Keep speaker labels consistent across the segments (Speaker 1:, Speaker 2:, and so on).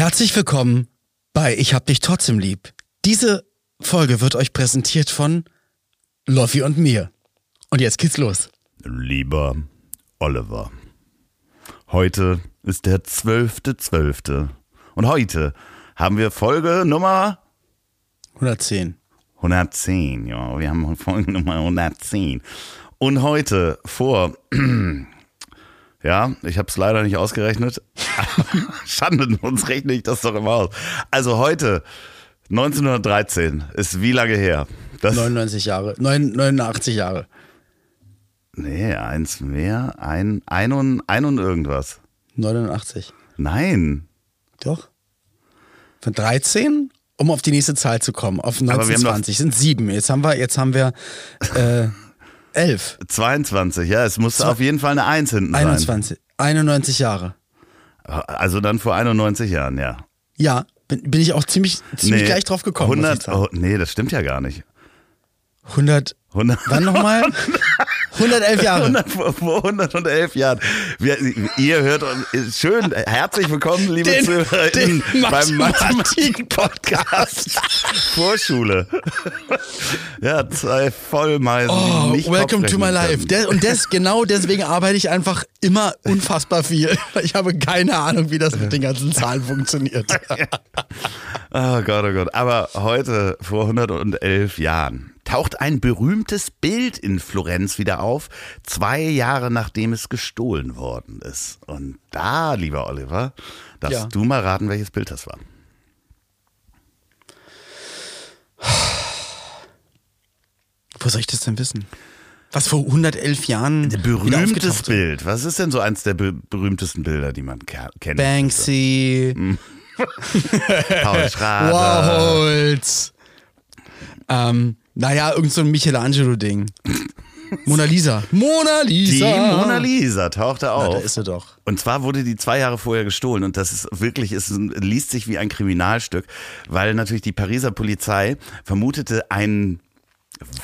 Speaker 1: Herzlich willkommen bei Ich hab dich trotzdem lieb. Diese Folge wird euch präsentiert von Loffi und mir. Und jetzt geht's los.
Speaker 2: Lieber Oliver, heute ist der 12.12. Und heute haben wir Folge Nummer
Speaker 1: 110.
Speaker 2: 110. Ja, wir haben Folge Nummer 110. Und heute vor, ja, ich habe es leider nicht ausgerechnet. Schande uns rechne ich das doch immer aus. Also heute, 1913, ist wie lange her? Das,
Speaker 1: 99 Jahre. Neun- 89 Jahre.
Speaker 2: nee, eins mehr, ein, ein und, ein und irgendwas.
Speaker 1: 89.
Speaker 2: Nein.
Speaker 1: Doch. Von 13, um auf die nächste Zahl zu kommen. Auf
Speaker 2: wir haben
Speaker 1: 1920 sind sieben. Jetzt haben wir, jetzt haben wir äh, 11.
Speaker 2: 22, ja, es muss auf jeden Fall eine Eins hinten
Speaker 1: 21. 91 Jahre.
Speaker 2: sein. Also dann vor 91 Jahren, ja.
Speaker 1: Ja, bin, bin ich auch ziemlich, ziemlich
Speaker 2: Nee,
Speaker 1: gleich drauf gekommen. muss
Speaker 2: 100,
Speaker 1: ich sagen.
Speaker 2: oh, nee, das stimmt ja gar nicht.
Speaker 1: 100.
Speaker 2: 100,
Speaker 1: Wann nochmal? 111 Jahre.
Speaker 2: 100, vor vor 111 Jahren. Wir, ihr hört uns, schön, herzlich willkommen, liebe
Speaker 1: Den-
Speaker 2: ZuhörerInnen,
Speaker 1: den
Speaker 2: beim
Speaker 1: Mathematik-
Speaker 2: Mathematik-Podcast Vorschule. Ja, zwei Vollmeisen,
Speaker 1: Oh, welcome to my life. Der, und das, genau deswegen arbeite ich einfach immer unfassbar viel. Ich habe keine Ahnung, wie das mit den ganzen Zahlen funktioniert.
Speaker 2: Oh Gott, oh Gott. Aber heute, vor 111 Jahren, taucht ein berühmtes Bild in Florenz wieder auf, zwei Jahre nachdem es gestohlen worden ist. Und da, lieber Oliver, darfst
Speaker 1: Ja.
Speaker 2: du mal raten, welches Bild das war.
Speaker 1: Wo soll ich das denn wissen? Was vor 111 Jahren wieder
Speaker 2: Berühmtes? Bild. Was ist denn so eins der be berühmtesten Bilder, die man ke- kennt?
Speaker 1: Banksy,
Speaker 2: Paul Schrader.
Speaker 1: Warhols. Ähm, naja, irgend so ein Michelangelo-Ding. Mona Lisa. Mona
Speaker 2: Die
Speaker 1: Lisa.
Speaker 2: Mona Lisa tauchte
Speaker 1: Na,
Speaker 2: auf.
Speaker 1: da ist sie doch.
Speaker 2: Und zwar wurde die zwei Jahre vorher gestohlen und das ist wirklich, es liest sich wie ein Kriminalstück, weil natürlich die Pariser Polizei vermutete einen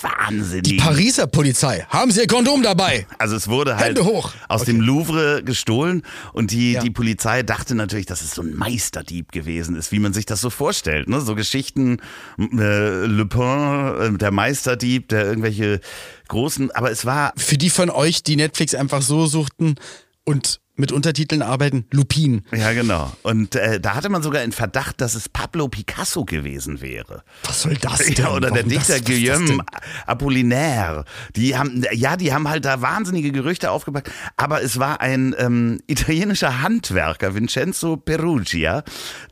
Speaker 2: wahnsinnigen.
Speaker 1: Die Pariser Polizei. Haben Sie Ihr Kondom dabei?
Speaker 2: also es wurde halt aus
Speaker 1: Okay.
Speaker 2: dem Louvre gestohlen und die,
Speaker 1: Ja.
Speaker 2: die Polizei dachte natürlich, dass es so ein Meisterdieb gewesen ist, wie man sich das so vorstellt. Ne? So Geschichten, äh, Le Pen, äh, der Meisterdieb, der irgendwelche großen, aber es war
Speaker 1: Für die von euch, die Netflix einfach so suchten und mit Untertiteln arbeiten, Lupin.
Speaker 2: Ja, genau. Und äh, da hatte man sogar in Verdacht, dass es Pablo Picasso gewesen wäre.
Speaker 1: Was soll das denn?
Speaker 2: Ja, oder der
Speaker 1: Warum
Speaker 2: Dichter
Speaker 1: das,
Speaker 2: Guillaume? Apollinaire. Die haben, ja, die haben halt da wahnsinnige Gerüchte aufgepackt. Aber es war ein ähm, italienischer Handwerker, Vincenzo Perugia,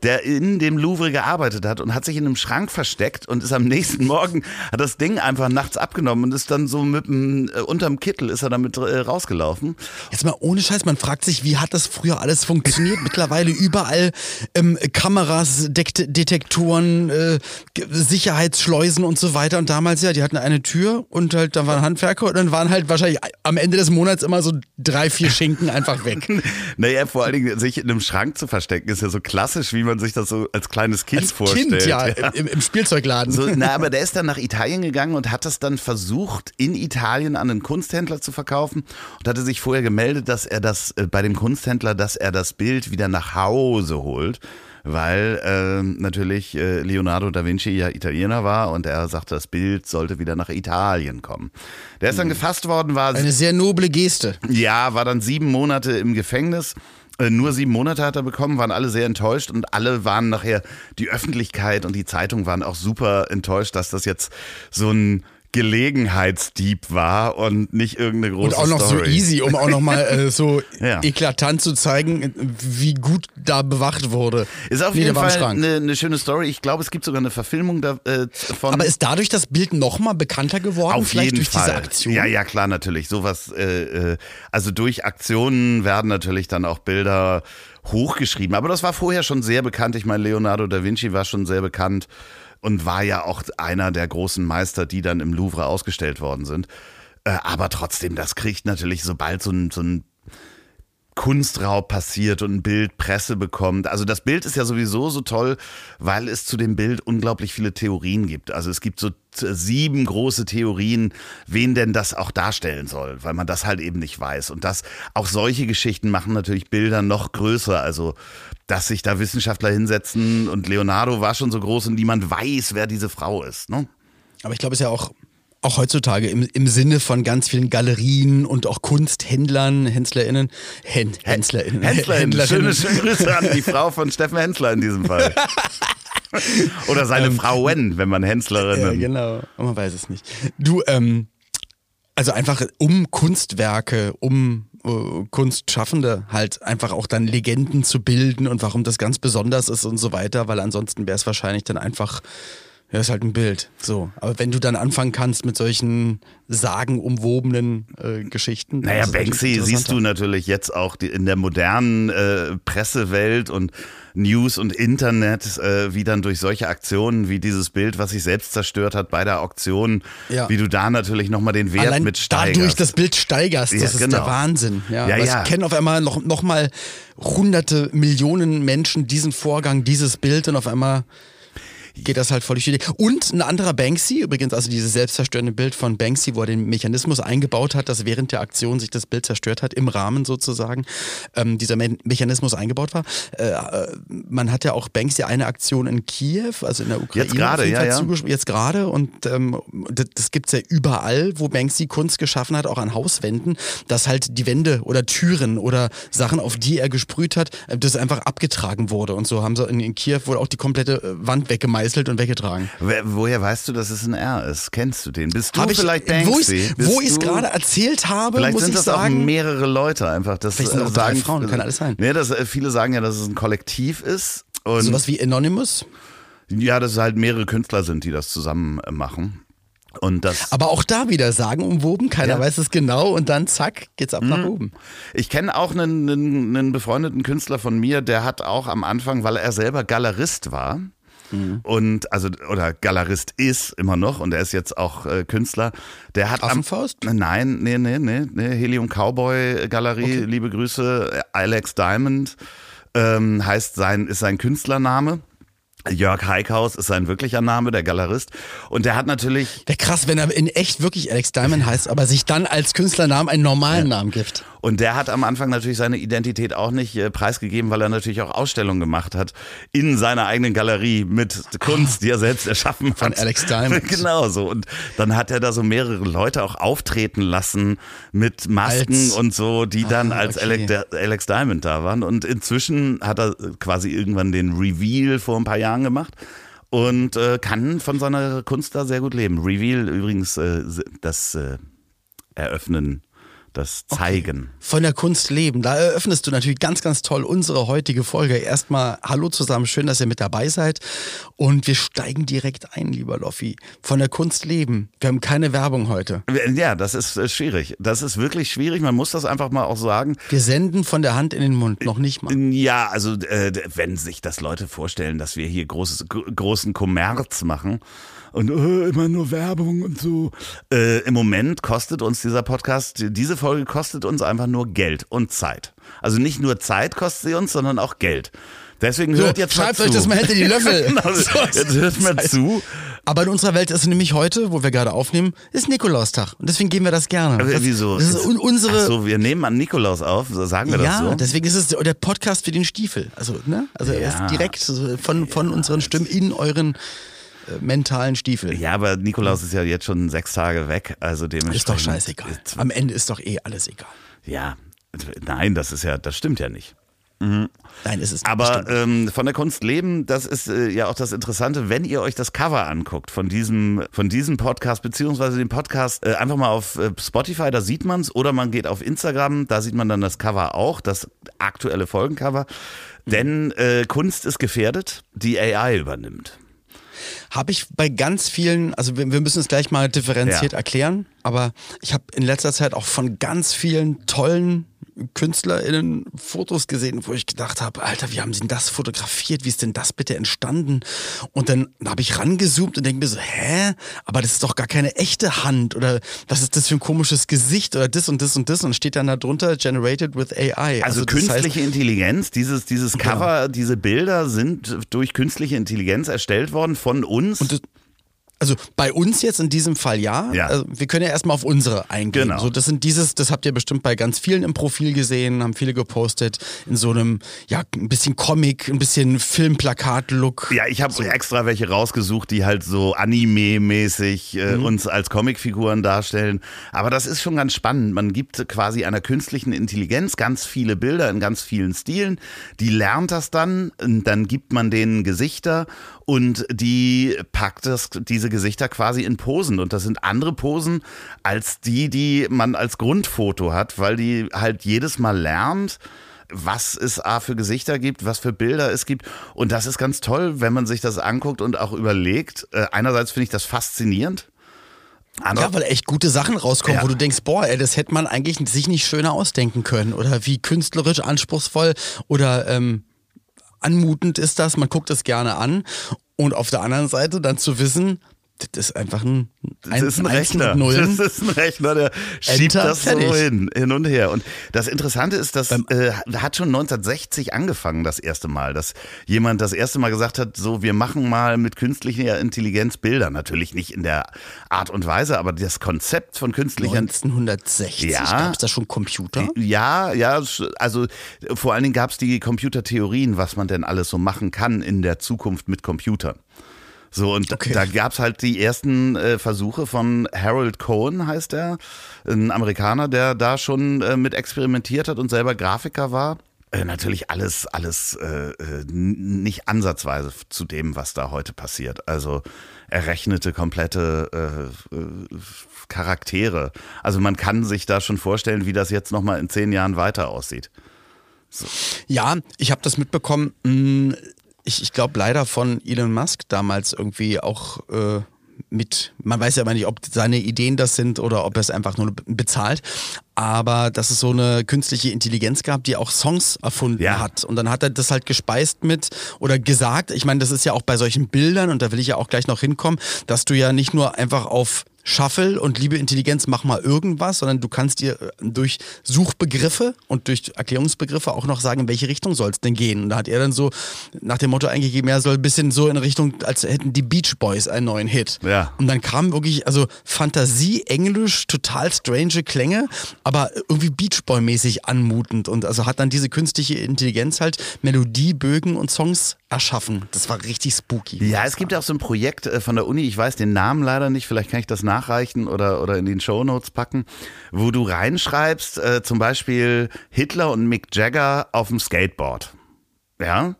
Speaker 2: der in dem Louvre gearbeitet hat und hat sich in einem Schrank versteckt und ist am nächsten Morgen, hat das Ding einfach nachts abgenommen und ist dann so mit dem, äh, unterm Kittel ist er damit äh, rausgelaufen.
Speaker 1: Jetzt mal ohne Scheiß, man fragt sich, wie hat das früher alles funktioniert? Mittlerweile überall ähm, Kameras, Dekt Detektoren, äh, Sicherheitsschleusen und so weiter. Und damals ja, die hatten eine Tür und halt, da waren Handwerker und dann waren halt wahrscheinlich am Ende des Monats immer so drei, vier Schinken einfach weg.
Speaker 2: Naja, vor allen Dingen sich in einem Schrank zu verstecken, ist ja so klassisch, wie man sich das so als kleines Kind
Speaker 1: Als
Speaker 2: vorstellt.
Speaker 1: Kind, ja, Im, im Spielzeugladen.
Speaker 2: So, na, aber der ist dann nach Italien gegangen und hat das dann versucht, in Italien an einen Kunsthändler zu verkaufen und hatte sich vorher gemeldet, dass er das äh, bei dem Kunsthändler, dass er das Bild wieder nach Hause holt. Weil ähm, natürlich äh, Leonardo da Vinci ja Italiener war und er sagte, das Bild sollte wieder nach Italien kommen. Der ist dann gefasst worden, war
Speaker 1: Eine sehr noble Geste.
Speaker 2: ja, war dann sieben Monate im Gefängnis. Äh, Nur sieben Monate hat er bekommen, waren alle sehr enttäuscht und alle waren nachher, die Öffentlichkeit und die Zeitung waren auch super enttäuscht, dass das jetzt so ein Gelegenheitsdieb war und nicht irgendeine große
Speaker 1: Und auch noch
Speaker 2: Story.
Speaker 1: so easy, um auch noch mal äh, so
Speaker 2: Ja.
Speaker 1: eklatant zu zeigen, wie gut da bewacht wurde.
Speaker 2: Ist auf
Speaker 1: Nee,
Speaker 2: jeden Fall eine, eine schöne Story. Ich glaube, es gibt sogar eine Verfilmung davon.
Speaker 1: Aber ist dadurch das Bild noch mal bekannter geworden?
Speaker 2: Auf
Speaker 1: vielleicht
Speaker 2: jeden
Speaker 1: durch
Speaker 2: Fall.
Speaker 1: diese Aktion?
Speaker 2: Ja, ja, klar, natürlich. Sowas, äh, äh, also durch Aktionen werden natürlich dann auch Bilder hochgeschrieben. Aber das war vorher schon sehr bekannt. Ich meine, Leonardo da Vinci war schon sehr bekannt und war ja auch einer der großen Meister, die dann im Louvre ausgestellt worden sind. Äh, aber trotzdem, das kriegt natürlich, sobald so ein, so ein Kunstraub passiert und ein Bild Presse bekommt. Also das Bild ist ja sowieso so toll, weil es zu dem Bild unglaublich viele Theorien gibt. Also es gibt so sieben große Theorien, wen denn das auch darstellen soll, weil man das halt eben nicht weiß. Und das, auch solche Geschichten machen natürlich Bilder noch größer. Also, dass sich da Wissenschaftler hinsetzen und Leonardo war schon so groß und niemand weiß, wer diese Frau ist. Ne?
Speaker 1: Aber ich glaube, es ist ja auch auch heutzutage im, im Sinne von ganz vielen Galerien und auch Kunsthändlern, HänzlerInnen, Hän, HänzlerInnen,
Speaker 2: HänzlerInnen. Schöne, schöne Grüße an die Frau von Steffen Hensler in diesem Fall. Oder seine ähm, Frau Wen, wenn man Hänzlerinnen.
Speaker 1: Ja, genau. Man weiß es nicht. Du, ähm, also einfach um Kunstwerke, um Kunstschaffende halt einfach auch dann Legenden zu bilden und warum das ganz besonders ist und so weiter, weil ansonsten wäre es wahrscheinlich dann einfach ja, ist halt ein Bild. So. Aber wenn du dann anfangen kannst mit solchen sagenumwobenen äh, Geschichten.
Speaker 2: Naja, Banksy siehst du natürlich jetzt auch die, in der modernen äh, Pressewelt und News und Internet, äh, wie dann durch solche Aktionen wie dieses Bild, was sich selbst zerstört hat bei der Auktion, ja. wie du da natürlich nochmal den Wert Allein mit steigerst.
Speaker 1: dadurch das Bild steigerst, das ja, ist genau. der Wahnsinn. Ja, ja, ja. kennen auf einmal noch, noch mal hunderte Millionen Menschen diesen Vorgang, dieses Bild und auf einmal geht das halt voll durch die Und ein anderer Banksy, übrigens, also dieses selbstzerstörende Bild von Banksy, wo er den Mechanismus eingebaut hat, dass während der Aktion sich das Bild zerstört hat, im Rahmen sozusagen, ähm, dieser Me Mechanismus eingebaut war. Äh, äh, man hat ja auch Banksy eine Aktion in Kiew, also in der Ukraine.
Speaker 2: Jetzt gerade, ja, ja.
Speaker 1: Jetzt gerade und ähm, das, das gibt's ja überall, wo Banksy Kunst geschaffen hat, auch an Hauswänden, dass halt die Wände oder Türen oder Sachen, auf die er gesprüht hat, äh, das einfach abgetragen wurde. Und so haben sie in, in Kiew wohl auch die komplette äh, Wand weggemeißelt gemeißelt und weggetragen.
Speaker 2: Woher weißt du, dass es ein R ist? Kennst du den? Bist du
Speaker 1: Hab
Speaker 2: vielleicht
Speaker 1: Banksy? Wo ich es gerade erzählt habe,
Speaker 2: vielleicht
Speaker 1: muss
Speaker 2: sind
Speaker 1: ich
Speaker 2: das
Speaker 1: sagen,
Speaker 2: auch mehrere Leute einfach. Das
Speaker 1: vielleicht sind auch sagen, Frauen, kann alles sein.
Speaker 2: Nee, das, äh, viele sagen ja, dass es ein Kollektiv ist. Und
Speaker 1: Sowas wie Anonymous?
Speaker 2: Ja, dass es halt mehrere Künstler sind, die das zusammen äh, machen. Und das
Speaker 1: Aber auch da wieder sagen umwoben, keiner ja. weiß es genau und dann zack, geht's ab mhm. nach oben.
Speaker 2: Ich kenne auch einen, einen, einen, befreundeten Künstler von mir, der hat auch am Anfang, weil er selber Galerist war, Mhm. Und also, oder Galerist ist immer noch und er ist jetzt auch äh, Künstler. Der hat
Speaker 1: Affenfaust?
Speaker 2: Am, nein, nee, nee, nee, nee. Helium Cowboy Galerie, okay. liebe Grüße. Alex Diamond ähm, heißt sein, ist sein Künstlername. Jörg Heikhaus ist sein wirklicher Name, der Galerist. Und der hat natürlich.
Speaker 1: Der krass, wenn er in echt wirklich Alex Diamond heißt, aber sich dann als Künstlernamen einen normalen ja. Namen gibt.
Speaker 2: Und der hat am Anfang natürlich seine Identität auch nicht äh, preisgegeben, weil er natürlich auch Ausstellungen gemacht hat in seiner eigenen Galerie mit Kunst, die er selbst erschaffen hat.
Speaker 1: Von Alex Diamond.
Speaker 2: genau so. Und dann hat er da so mehrere Leute auch auftreten lassen mit Masken als, und so, die dann ah, als okay. Alex, Alex Diamond da waren. Und inzwischen hat er quasi irgendwann den Reveal vor ein paar Jahren gemacht und äh, kann von seiner Kunst da sehr gut leben. Reveal übrigens äh, das äh, Eröffnen das Zeigen. Okay.
Speaker 1: Von der Kunst leben. Da eröffnest du natürlich ganz, ganz toll unsere heutige Folge. Erstmal Hallo zusammen, schön, dass ihr mit dabei seid. Und wir steigen direkt ein, lieber Loffi. Von der Kunst leben. Wir haben keine Werbung heute.
Speaker 2: Ja, das ist äh, schwierig. Das ist wirklich schwierig. Man muss das einfach mal auch sagen.
Speaker 1: Wir senden von der Hand in den Mund, noch nicht mal.
Speaker 2: Ja, also äh, wenn sich das Leute vorstellen, dass wir hier großes, großen Kommerz machen, und äh, immer nur Werbung und so. Äh, Im Moment kostet uns dieser Podcast, diese Folge kostet uns einfach nur Geld und Zeit. Also nicht nur Zeit kostet sie uns, sondern auch Geld. Deswegen hört so, jetzt
Speaker 1: schreibt
Speaker 2: mal
Speaker 1: euch das mal hinter die Löffel.
Speaker 2: genau, jetzt hört mal zu.
Speaker 1: Aber in unserer Welt ist nämlich heute, wo wir gerade aufnehmen, ist Nikolaustag. Und deswegen geben wir das gerne.
Speaker 2: Aber
Speaker 1: das,
Speaker 2: wieso?
Speaker 1: Das ist unsere.
Speaker 2: Ach so, wir nehmen an Nikolaus auf, sagen wir
Speaker 1: ja,
Speaker 2: das so?
Speaker 1: Ja, deswegen ist es der Podcast für den Stiefel. Also, ne? Also ja. er ist direkt von, von unseren Stimmen in euren äh, mentalen Stiefel.
Speaker 2: Ja, aber Nikolaus ist ja jetzt schon sechs Tage weg, also dementsprechend.
Speaker 1: Ist doch scheißegal. Am Ende ist doch eh alles egal.
Speaker 2: Ja, nein, das ist ja, das stimmt ja nicht. Mhm.
Speaker 1: Nein, ist es
Speaker 2: Aber ähm, von der Kunst leben, das ist äh, ja auch das Interessante, wenn ihr euch das Cover anguckt von diesem, von diesem Podcast, beziehungsweise den Podcast, äh, einfach mal auf äh, Spotify, da sieht man es, oder man geht auf Instagram, da sieht man dann das Cover auch, das aktuelle Folgencover. Mhm. Denn äh, Kunst ist gefährdet, die AI übernimmt.
Speaker 1: Habe ich bei ganz vielen, also wir, wir müssen es gleich mal differenziert ja. erklären. Aber ich habe in letzter Zeit auch von ganz vielen tollen KünstlerInnen Fotos gesehen, wo ich gedacht habe, Alter, wie haben sie denn das fotografiert? Wie ist denn das bitte entstanden? Und dann habe ich rangezoomt und denke mir so, hä? Aber das ist doch gar keine echte Hand oder was ist das für ein komisches Gesicht oder das und das und das und steht dann da drunter generated with AI.
Speaker 2: Also, also künstliche heißt, Intelligenz, dieses, dieses. Cover, genau. diese Bilder sind durch künstliche Intelligenz erstellt worden von uns.
Speaker 1: Und das, also bei uns jetzt in diesem Fall ja. ja. Also wir können ja erstmal auf unsere eingehen. Genau. So, das sind dieses, das habt ihr bestimmt bei ganz vielen im Profil gesehen, haben viele gepostet, in so einem, ja, ein bisschen Comic, ein bisschen Filmplakat-Look.
Speaker 2: Ja, ich habe so. extra welche rausgesucht, die halt so Anime-mäßig äh, mhm. uns als Comicfiguren darstellen. Aber das ist schon ganz spannend. Man gibt quasi einer künstlichen Intelligenz ganz viele Bilder in ganz vielen Stilen. Die lernt das dann, und dann gibt man denen Gesichter und die packt das, diese Gesichter quasi in Posen und das sind andere Posen als die, die man als Grundfoto hat, weil die halt jedes Mal lernt, was es A für Gesichter gibt, was für Bilder es gibt. Und das ist ganz toll, wenn man sich das anguckt und auch überlegt. Äh, einerseits finde ich das faszinierend.
Speaker 1: Andere? Ja, weil echt gute Sachen rauskommen, ja. wo du denkst, boah, ey, das hätte man eigentlich sich nicht schöner ausdenken können. Oder wie künstlerisch anspruchsvoll oder ähm, anmutend ist das, man guckt es gerne an. Und auf der anderen Seite dann zu wissen, das ist einfach ein,
Speaker 2: ein, das ist ein Rechner. Das ist ein Rechner, der schiebt Enter, das fertig. so hin, hin und her. Und das Interessante ist, das äh, hat schon 1960 angefangen, das erste Mal, dass jemand das erste Mal gesagt hat, so, wir machen mal mit künstlicher Intelligenz Bilder. Natürlich nicht in der Art und Weise, aber das Konzept von künstlicher
Speaker 1: 1960 ja, gab es da schon Computer?
Speaker 2: Ja, ja, also vor allen Dingen gab es die Computertheorien, was man denn alles so machen kann in der Zukunft mit Computern. So, und okay. da gab's halt die ersten äh, Versuche von Harold Cohen, heißt er, ein Amerikaner, der da schon äh, mit experimentiert hat und selber Grafiker war. Äh, natürlich alles, alles äh, äh nicht ansatzweise zu dem, was da heute passiert. Also errechnete komplette Charaktere. Also man kann sich da schon vorstellen, wie das jetzt nochmal in zehn Jahren weiter aussieht.
Speaker 1: So. Ja, ich habe das mitbekommen. Ich, ich glaube leider von Elon Musk damals irgendwie auch äh, mit, man weiß ja immer nicht, ob seine Ideen das sind oder ob er es einfach nur bezahlt, aber dass es so eine künstliche Intelligenz gab, die auch Songs erfunden ja. hat. Und dann hat er das halt gespeist mit oder gesagt, ich meine, das ist ja auch bei solchen Bildern, und da will ich ja auch gleich noch hinkommen, dass du ja nicht nur einfach auf Shuffle und liebe Intelligenz, mach mal irgendwas, sondern du kannst dir äh, durch Suchbegriffe und durch Erklärungsbegriffe auch noch sagen, in welche Richtung soll es denn gehen. Und da hat er dann so nach dem Motto eingegeben, er soll ein bisschen so in Richtung, als hätten die Beach Boys einen neuen Hit.
Speaker 2: Ja.
Speaker 1: Und dann kam wirklich, also Fantasie, Englisch, total strange Klänge, aber irgendwie Beach Boy-mäßig anmutend. Und also hat dann diese künstliche Intelligenz halt Melodiebögen und Songs erschaffen. Das war richtig spooky.
Speaker 2: Ja, es gibt auch so ein Projekt äh, von der Uni, ich weiß den Namen leider nicht, vielleicht kann ich das nachreichen oder, oder in den Show Notes packen, wo du reinschreibst, äh, zum Beispiel Hitler und Mick Jagger auf dem Skateboard. Ja.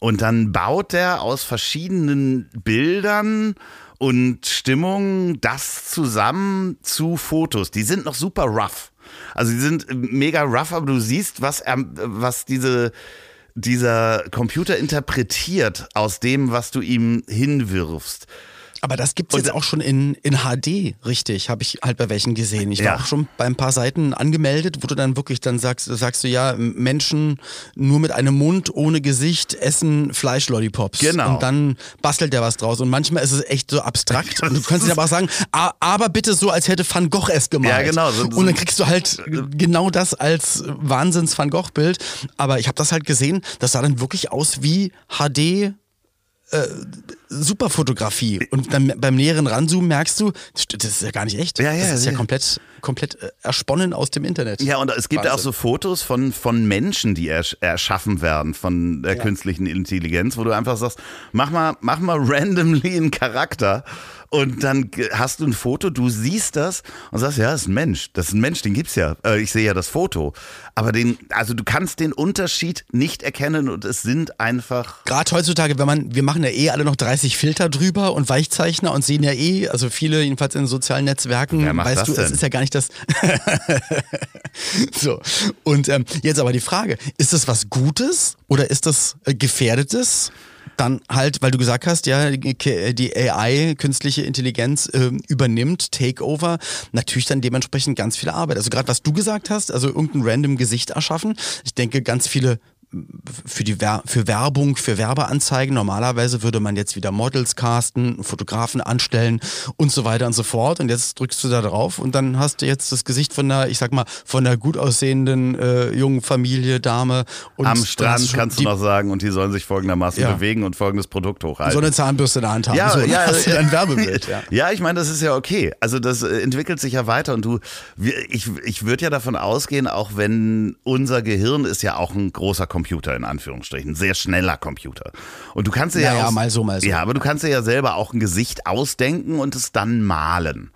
Speaker 2: Und dann baut er aus verschiedenen Bildern und Stimmungen das zusammen zu Fotos. Die sind noch super rough. Also die sind mega rough, aber du siehst, was er, was diese dieser Computer interpretiert aus dem, was du ihm hinwirfst.
Speaker 1: Aber das gibt es jetzt auch schon in, in HD, richtig, habe ich halt bei welchen gesehen. Ich war ja. auch schon bei ein paar Seiten angemeldet, wo du dann wirklich dann sagst, sagst du ja, Menschen nur mit einem Mund, ohne Gesicht, essen Fleischlollipops.
Speaker 2: Genau.
Speaker 1: Und dann bastelt der was draus. Und manchmal ist es echt so abstrakt. Und du kannst dir aber auch sagen, aber bitte so, als hätte Van Gogh es gemalt.
Speaker 2: Ja, genau. So,
Speaker 1: und dann kriegst du halt genau das als Wahnsinns-Van Gogh-Bild. Aber ich habe das halt gesehen, das sah dann wirklich aus wie HD äh, super Fotografie. Und dann beim näheren Ranzoomen merkst du, das ist ja gar nicht echt.
Speaker 2: Ja, ja,
Speaker 1: das ist ja, ja komplett, komplett äh, ersponnen aus dem Internet.
Speaker 2: Ja, und es gibt ja auch so Fotos von, von Menschen, die ersch erschaffen werden von der ja. künstlichen Intelligenz, wo du einfach sagst, mach mal, mach mal randomly einen Charakter und dann hast du ein Foto, du siehst das und sagst, ja, das ist ein Mensch. Das ist ein Mensch, den gibt's ja. Äh, ich sehe ja das Foto. Aber den, also du kannst den Unterschied nicht erkennen und es sind einfach.
Speaker 1: Gerade heutzutage, wenn man, wir machen ja eh alle noch 30 Filter drüber und Weichzeichner und sehen ja eh, also viele jedenfalls in sozialen Netzwerken,
Speaker 2: Wer macht
Speaker 1: weißt
Speaker 2: das
Speaker 1: du,
Speaker 2: denn?
Speaker 1: es ist ja gar nicht das. so. Und ähm, jetzt aber die Frage, ist das was Gutes oder ist das äh, Gefährdetes? Dann halt, weil du gesagt hast, ja, die AI, künstliche Intelligenz, äh, übernimmt, Takeover, natürlich dann dementsprechend ganz viel Arbeit. Also gerade was du gesagt hast, also irgendein random Gesicht erschaffen. Ich denke, ganz viele für die Wer für Werbung, für Werbeanzeigen. Normalerweise würde man jetzt wieder Models casten, Fotografen anstellen und so weiter und so fort. Und jetzt drückst du da drauf und dann hast du jetzt das Gesicht von einer, ich sag mal, von einer gut aussehenden äh, jungen Familie, Dame.
Speaker 2: Und Am Strand kannst du noch sagen, und die sollen sich folgendermaßen ja. bewegen und folgendes Produkt hochhalten.
Speaker 1: So eine Zahnbürste in der Hand haben.
Speaker 2: Ja,
Speaker 1: so,
Speaker 2: ja,
Speaker 1: hast
Speaker 2: ja,
Speaker 1: ein Werbebild.
Speaker 2: Ja, ja ich meine, das ist ja okay. Also das äh, entwickelt sich ja weiter und du, ich, ich würde ja davon ausgehen, auch wenn unser Gehirn ist ja auch ein großer Computer in Anführungszeichen. Anführungsstrichen, sehr schneller Computer. Und du kannst dir ja,
Speaker 1: ja, mal so, mal so.
Speaker 2: Ja, aber du kannst dir ja selber auch ein Gesicht ausdenken und es dann malen.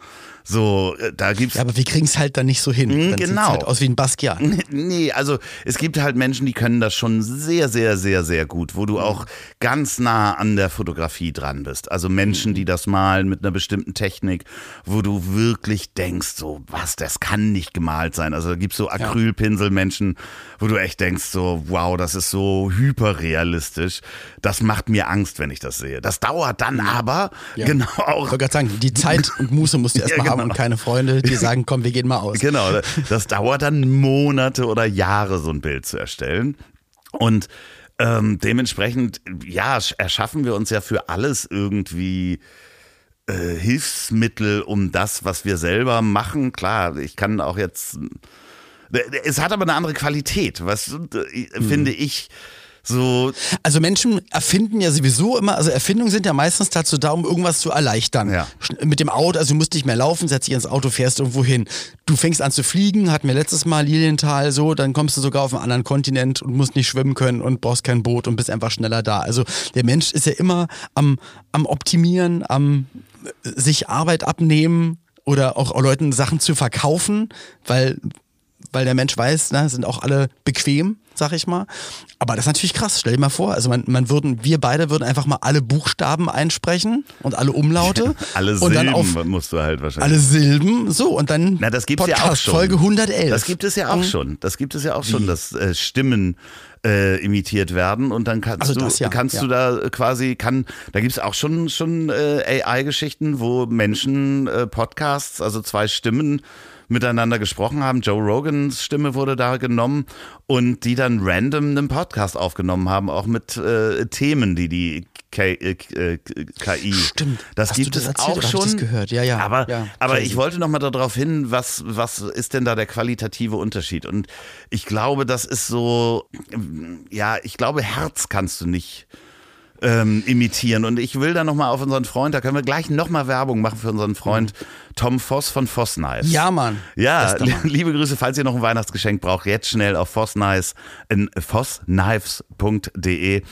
Speaker 2: So, äh, da gibt's.
Speaker 1: Ja, aber wir kriegen es halt dann nicht so hin.
Speaker 2: Dann genau.
Speaker 1: Halt aus wie ein Basquiat.
Speaker 2: Nee, also es gibt halt Menschen, die können das schon sehr, sehr, sehr, sehr gut, wo du mhm. auch ganz nah an der Fotografie dran bist. Also Menschen, die das malen mit einer bestimmten Technik, wo du wirklich denkst, so, was, das kann nicht gemalt sein. Also da gibt's so Acrylpinselmenschen, wo du echt denkst, so, wow, das ist so hyperrealistisch. Das macht mir Angst, wenn ich das sehe. Das dauert dann aber ja. genau auch.
Speaker 1: Ich wollte gerade sagen, die Zeit und Muße musst du erstmal ja, genau haben und keine Freunde, die sagen, komm, wir gehen mal aus.
Speaker 2: Genau, das dauert dann Monate oder Jahre, so ein Bild zu erstellen. Und ähm, dementsprechend, ja, erschaffen wir uns ja für alles irgendwie äh, Hilfsmittel, um das, was wir selber machen. Klar, ich kann auch jetzt. Es hat aber eine andere Qualität, was äh, mhm. finde ich so.
Speaker 1: Also Menschen erfinden ja sowieso immer, also Erfindungen sind ja meistens dazu da, um irgendwas zu erleichtern.
Speaker 2: Ja.
Speaker 1: Mit dem Auto, also du musst nicht mehr laufen, setzt dich ins Auto, fährst irgendwo hin. Du fängst an zu fliegen, hatten wir letztes Mal Lilienthal so, dann kommst du sogar auf einen anderen Kontinent und musst nicht schwimmen können und brauchst kein Boot und bist einfach schneller da. Also der Mensch ist ja immer am, am Optimieren, am sich Arbeit abnehmen oder auch Leuten Sachen zu verkaufen, weil weil der Mensch weiß, ne, sind auch alle bequem, sag ich mal. Aber das ist natürlich krass. Stell dir mal vor, also man, man würden, wir beide würden einfach mal alle Buchstaben einsprechen und alle Umlaute.
Speaker 2: alle
Speaker 1: Silben
Speaker 2: und dann auf, musst du halt wahrscheinlich.
Speaker 1: Alle Silben, so und dann
Speaker 2: Na, das gibt's Podcast ja auch schon.
Speaker 1: Folge 111.
Speaker 2: Das gibt es ja auch mhm. schon. Das gibt es ja auch Wie? schon, dass äh, Stimmen äh, imitiert werden und dann kannst
Speaker 1: also
Speaker 2: du
Speaker 1: das, ja.
Speaker 2: kannst
Speaker 1: ja.
Speaker 2: du da quasi kann da gibt's auch schon schon äh, AI Geschichten wo Menschen äh, Podcasts also zwei Stimmen miteinander gesprochen haben. Joe Rogans Stimme wurde da genommen und die dann random einen Podcast aufgenommen haben, auch mit äh, Themen, die die K, äh, KI.
Speaker 1: Stimmt.
Speaker 2: Das
Speaker 1: Hast
Speaker 2: gibt
Speaker 1: das
Speaker 2: es
Speaker 1: erzählt,
Speaker 2: auch schon.
Speaker 1: Das gehört? Ja, ja.
Speaker 2: Aber,
Speaker 1: ja,
Speaker 2: aber ich wollte noch mal darauf hin, was, was ist denn da der qualitative Unterschied? Und ich glaube, das ist so, ja, ich glaube, Herz kannst du nicht ähm, imitieren. Und ich will da nochmal auf unseren Freund, da können wir gleich nochmal Werbung machen für unseren Freund Tom Voss von Voss Knives.
Speaker 1: Ja, Mann.
Speaker 2: Ja, liebe Grüße, falls ihr noch ein Weihnachtsgeschenk braucht, jetzt schnell auf Voss Knives in vossknives.de.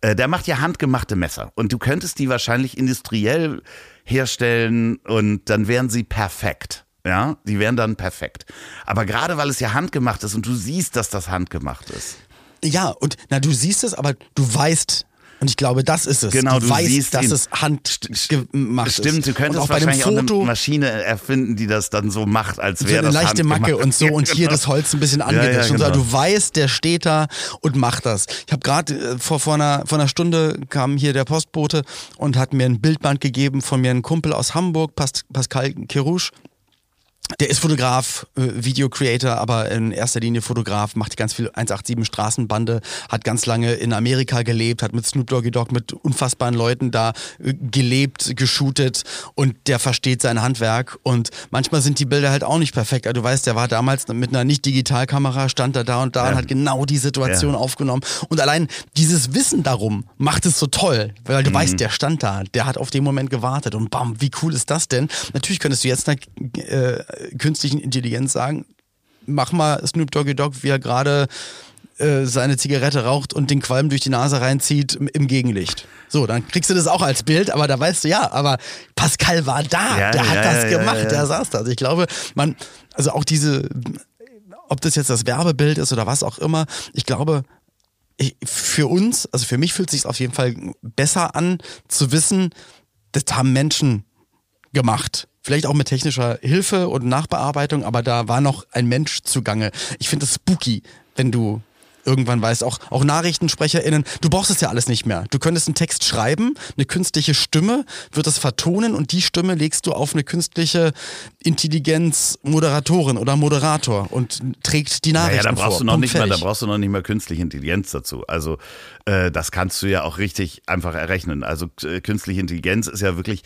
Speaker 2: Äh, der macht ja handgemachte Messer und du könntest die wahrscheinlich industriell herstellen und dann wären sie perfekt. Ja, die wären dann perfekt. Aber gerade weil es ja handgemacht ist und du siehst, dass das handgemacht ist.
Speaker 1: Ja, und na, du siehst es, aber du weißt, und ich glaube, das ist es.
Speaker 2: Genau, du,
Speaker 1: du weißt,
Speaker 2: siehst
Speaker 1: dass
Speaker 2: ihn.
Speaker 1: es handgemacht ist.
Speaker 2: Stimmt, du könntest
Speaker 1: auch
Speaker 2: wahrscheinlich
Speaker 1: bei dem Foto,
Speaker 2: auch eine Maschine erfinden, die das dann so macht, als wäre
Speaker 1: so
Speaker 2: das
Speaker 1: eine leichte Macke und so und hier
Speaker 2: genau.
Speaker 1: das Holz ein bisschen angedischt
Speaker 2: ja, ja,
Speaker 1: und so.
Speaker 2: genau.
Speaker 1: Du weißt, der steht da und macht das. Ich habe gerade äh, vor, vor, einer, vor einer Stunde kam hier der Postbote und hat mir ein Bildband gegeben von mir, ein Kumpel aus Hamburg, Pas Pascal Kerouche. Der ist Fotograf, äh, Video Creator, aber in erster Linie Fotograf, macht ganz viel 187 Straßenbande, hat ganz lange in Amerika gelebt, hat mit Snoop Doggy Dogg mit unfassbaren Leuten da äh, gelebt, geshootet und der versteht sein Handwerk und manchmal sind die Bilder halt auch nicht perfekt. Also du weißt, der war damals mit einer nicht Digitalkamera, stand da da und da
Speaker 2: Ja.
Speaker 1: und hat genau die Situation
Speaker 2: Ja.
Speaker 1: aufgenommen und allein dieses Wissen darum macht es so toll, weil du weißt, der stand da, der hat auf den Moment gewartet und bam, wie cool ist das denn? Natürlich könntest du jetzt äh, künstlichen Intelligenz sagen, mach mal Snoop Doggy Dogg, wie er gerade äh, seine Zigarette raucht und den Qualm durch die Nase reinzieht im, Gegenlicht. So, dann kriegst du das auch als Bild, aber da weißt du, ja, aber Pascal war da,
Speaker 2: Ja,
Speaker 1: der hat
Speaker 2: ja,
Speaker 1: das
Speaker 2: ja,
Speaker 1: gemacht, der saß da. Also ich glaube, man, also auch diese, ob das jetzt das Werbebild ist oder was auch immer, ich glaube, ich, für uns, also für mich fühlt es sich auf jeden Fall besser an, zu wissen, das haben Menschen gemacht. Vielleicht auch mit technischer Hilfe und Nachbearbeitung, aber da war noch ein Mensch zugange. Ich finde es spooky, wenn du irgendwann weißt. Auch, auch NachrichtensprecherInnen, du brauchst es ja alles nicht mehr. Du könntest einen Text schreiben, eine künstliche Stimme wird das vertonen und die Stimme legst du auf eine künstliche Intelligenz Moderatorin oder Moderator und trägt die Nachrichten
Speaker 2: naja, da brauchst
Speaker 1: vor.
Speaker 2: du noch
Speaker 1: Punkt,
Speaker 2: nicht mal, da
Speaker 1: fertig.
Speaker 2: brauchst du noch nicht mal künstliche Intelligenz dazu. Also äh, das kannst du ja auch richtig einfach errechnen. Also äh, künstliche Intelligenz ist ja wirklich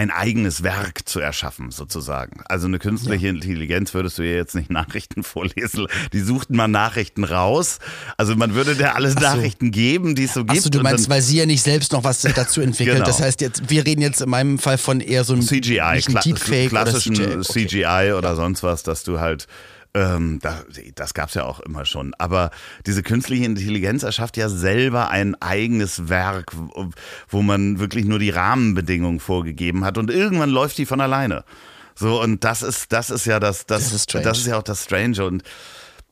Speaker 2: ein eigenes Werk zu erschaffen, sozusagen. Also eine künstliche Intelligenz würdest du ja jetzt nicht Nachrichten vorlesen. Die suchten mal Nachrichten raus. Also man würde dir alles
Speaker 1: so.
Speaker 2: Nachrichten geben, die es so gibt.
Speaker 1: Achso, du meinst, weil sie ja nicht selbst noch was dazu entwickelt.
Speaker 2: Genau.
Speaker 1: Das heißt jetzt, wir reden jetzt in meinem Fall von eher so einem
Speaker 2: CGI,
Speaker 1: nicht Deepfake
Speaker 2: klassischen
Speaker 1: oder CGI. Okay.
Speaker 2: CGI oder sonst was, dass du halt, ähm, da, das gab's ja auch immer schon. Aber diese künstliche Intelligenz erschafft ja selber ein eigenes Werk, wo- man wirklich nur die Rahmenbedingungen vorgegeben hat und irgendwann läuft die von alleine. So, und das ist, das ist ja das, das,
Speaker 1: Das ist
Speaker 2: das ist ja auch das Strange und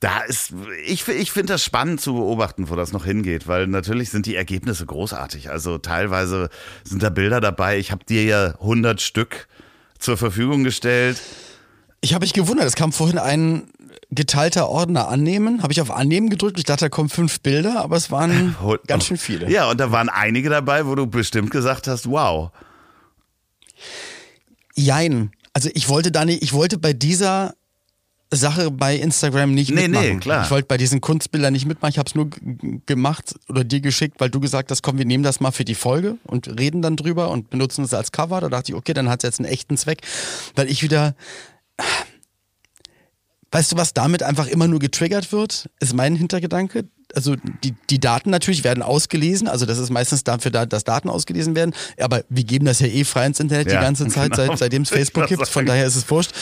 Speaker 2: da ist, ich, ich finde das spannend zu beobachten, wo das noch hingeht, weil natürlich sind die Ergebnisse großartig. Also teilweise sind da Bilder dabei. Ich habe dir ja 100 Stück zur Verfügung gestellt.
Speaker 1: Ich habe mich gewundert, es kam vorhin ein geteilter Ordner annehmen, habe ich auf annehmen gedrückt, ich dachte, da kommen fünf Bilder, aber es waren ganz schön viele.
Speaker 2: Ja, und da waren einige dabei, wo du bestimmt gesagt hast, wow.
Speaker 1: Jein. Also ich wollte da nicht, ich wollte bei dieser Sache bei Instagram nicht
Speaker 2: Nee, nee,
Speaker 1: mitmachen.
Speaker 2: klar.
Speaker 1: Ich wollte bei diesen Kunstbildern nicht mitmachen. Ich habe es nur gemacht oder dir geschickt, weil du gesagt hast, komm, wir nehmen das mal für die Folge und reden dann drüber und benutzen es als Cover. Da dachte ich, okay, dann hat es jetzt einen echten Zweck, weil ich wieder Weißt du, was damit einfach immer nur getriggert wird, ist mein Hintergedanke. Also die, die Daten natürlich werden ausgelesen, also das ist meistens dafür da, dass Daten ausgelesen werden, aber wir geben das ja eh frei ins Internet
Speaker 2: Ja,
Speaker 1: die ganze Zeit,
Speaker 2: genau.
Speaker 1: seit, seitdem es Facebook gibt, von daher ist es wurscht.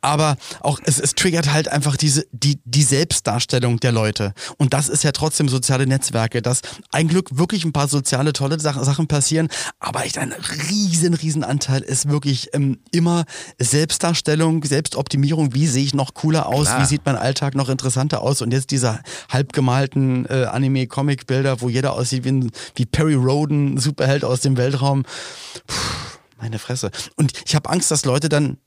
Speaker 1: Aber auch es, es triggert halt einfach diese, die, die Selbstdarstellung der Leute. Und das ist ja trotzdem soziale Netzwerke, dass ein Glück wirklich ein paar soziale, tolle Sach- Sachen passieren, aber echt ein riesen, riesen Anteil ist wirklich ähm, immer Selbstdarstellung, Selbstoptimierung, wie sehe ich noch cooler aus,
Speaker 2: Klar.
Speaker 1: wie sieht mein Alltag noch interessanter aus und jetzt diese äh, Anime-Comic-Bilder, wo jeder aussieht wie, ein, wie Perry Roden, Superheld aus dem Weltraum. Puh, meine Fresse. Und ich habe Angst, dass Leute dann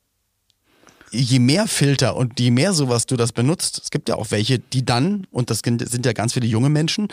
Speaker 1: je mehr Filter und je mehr sowas du das benutzt, es gibt ja auch welche, die dann, und das sind ja ganz viele junge Menschen,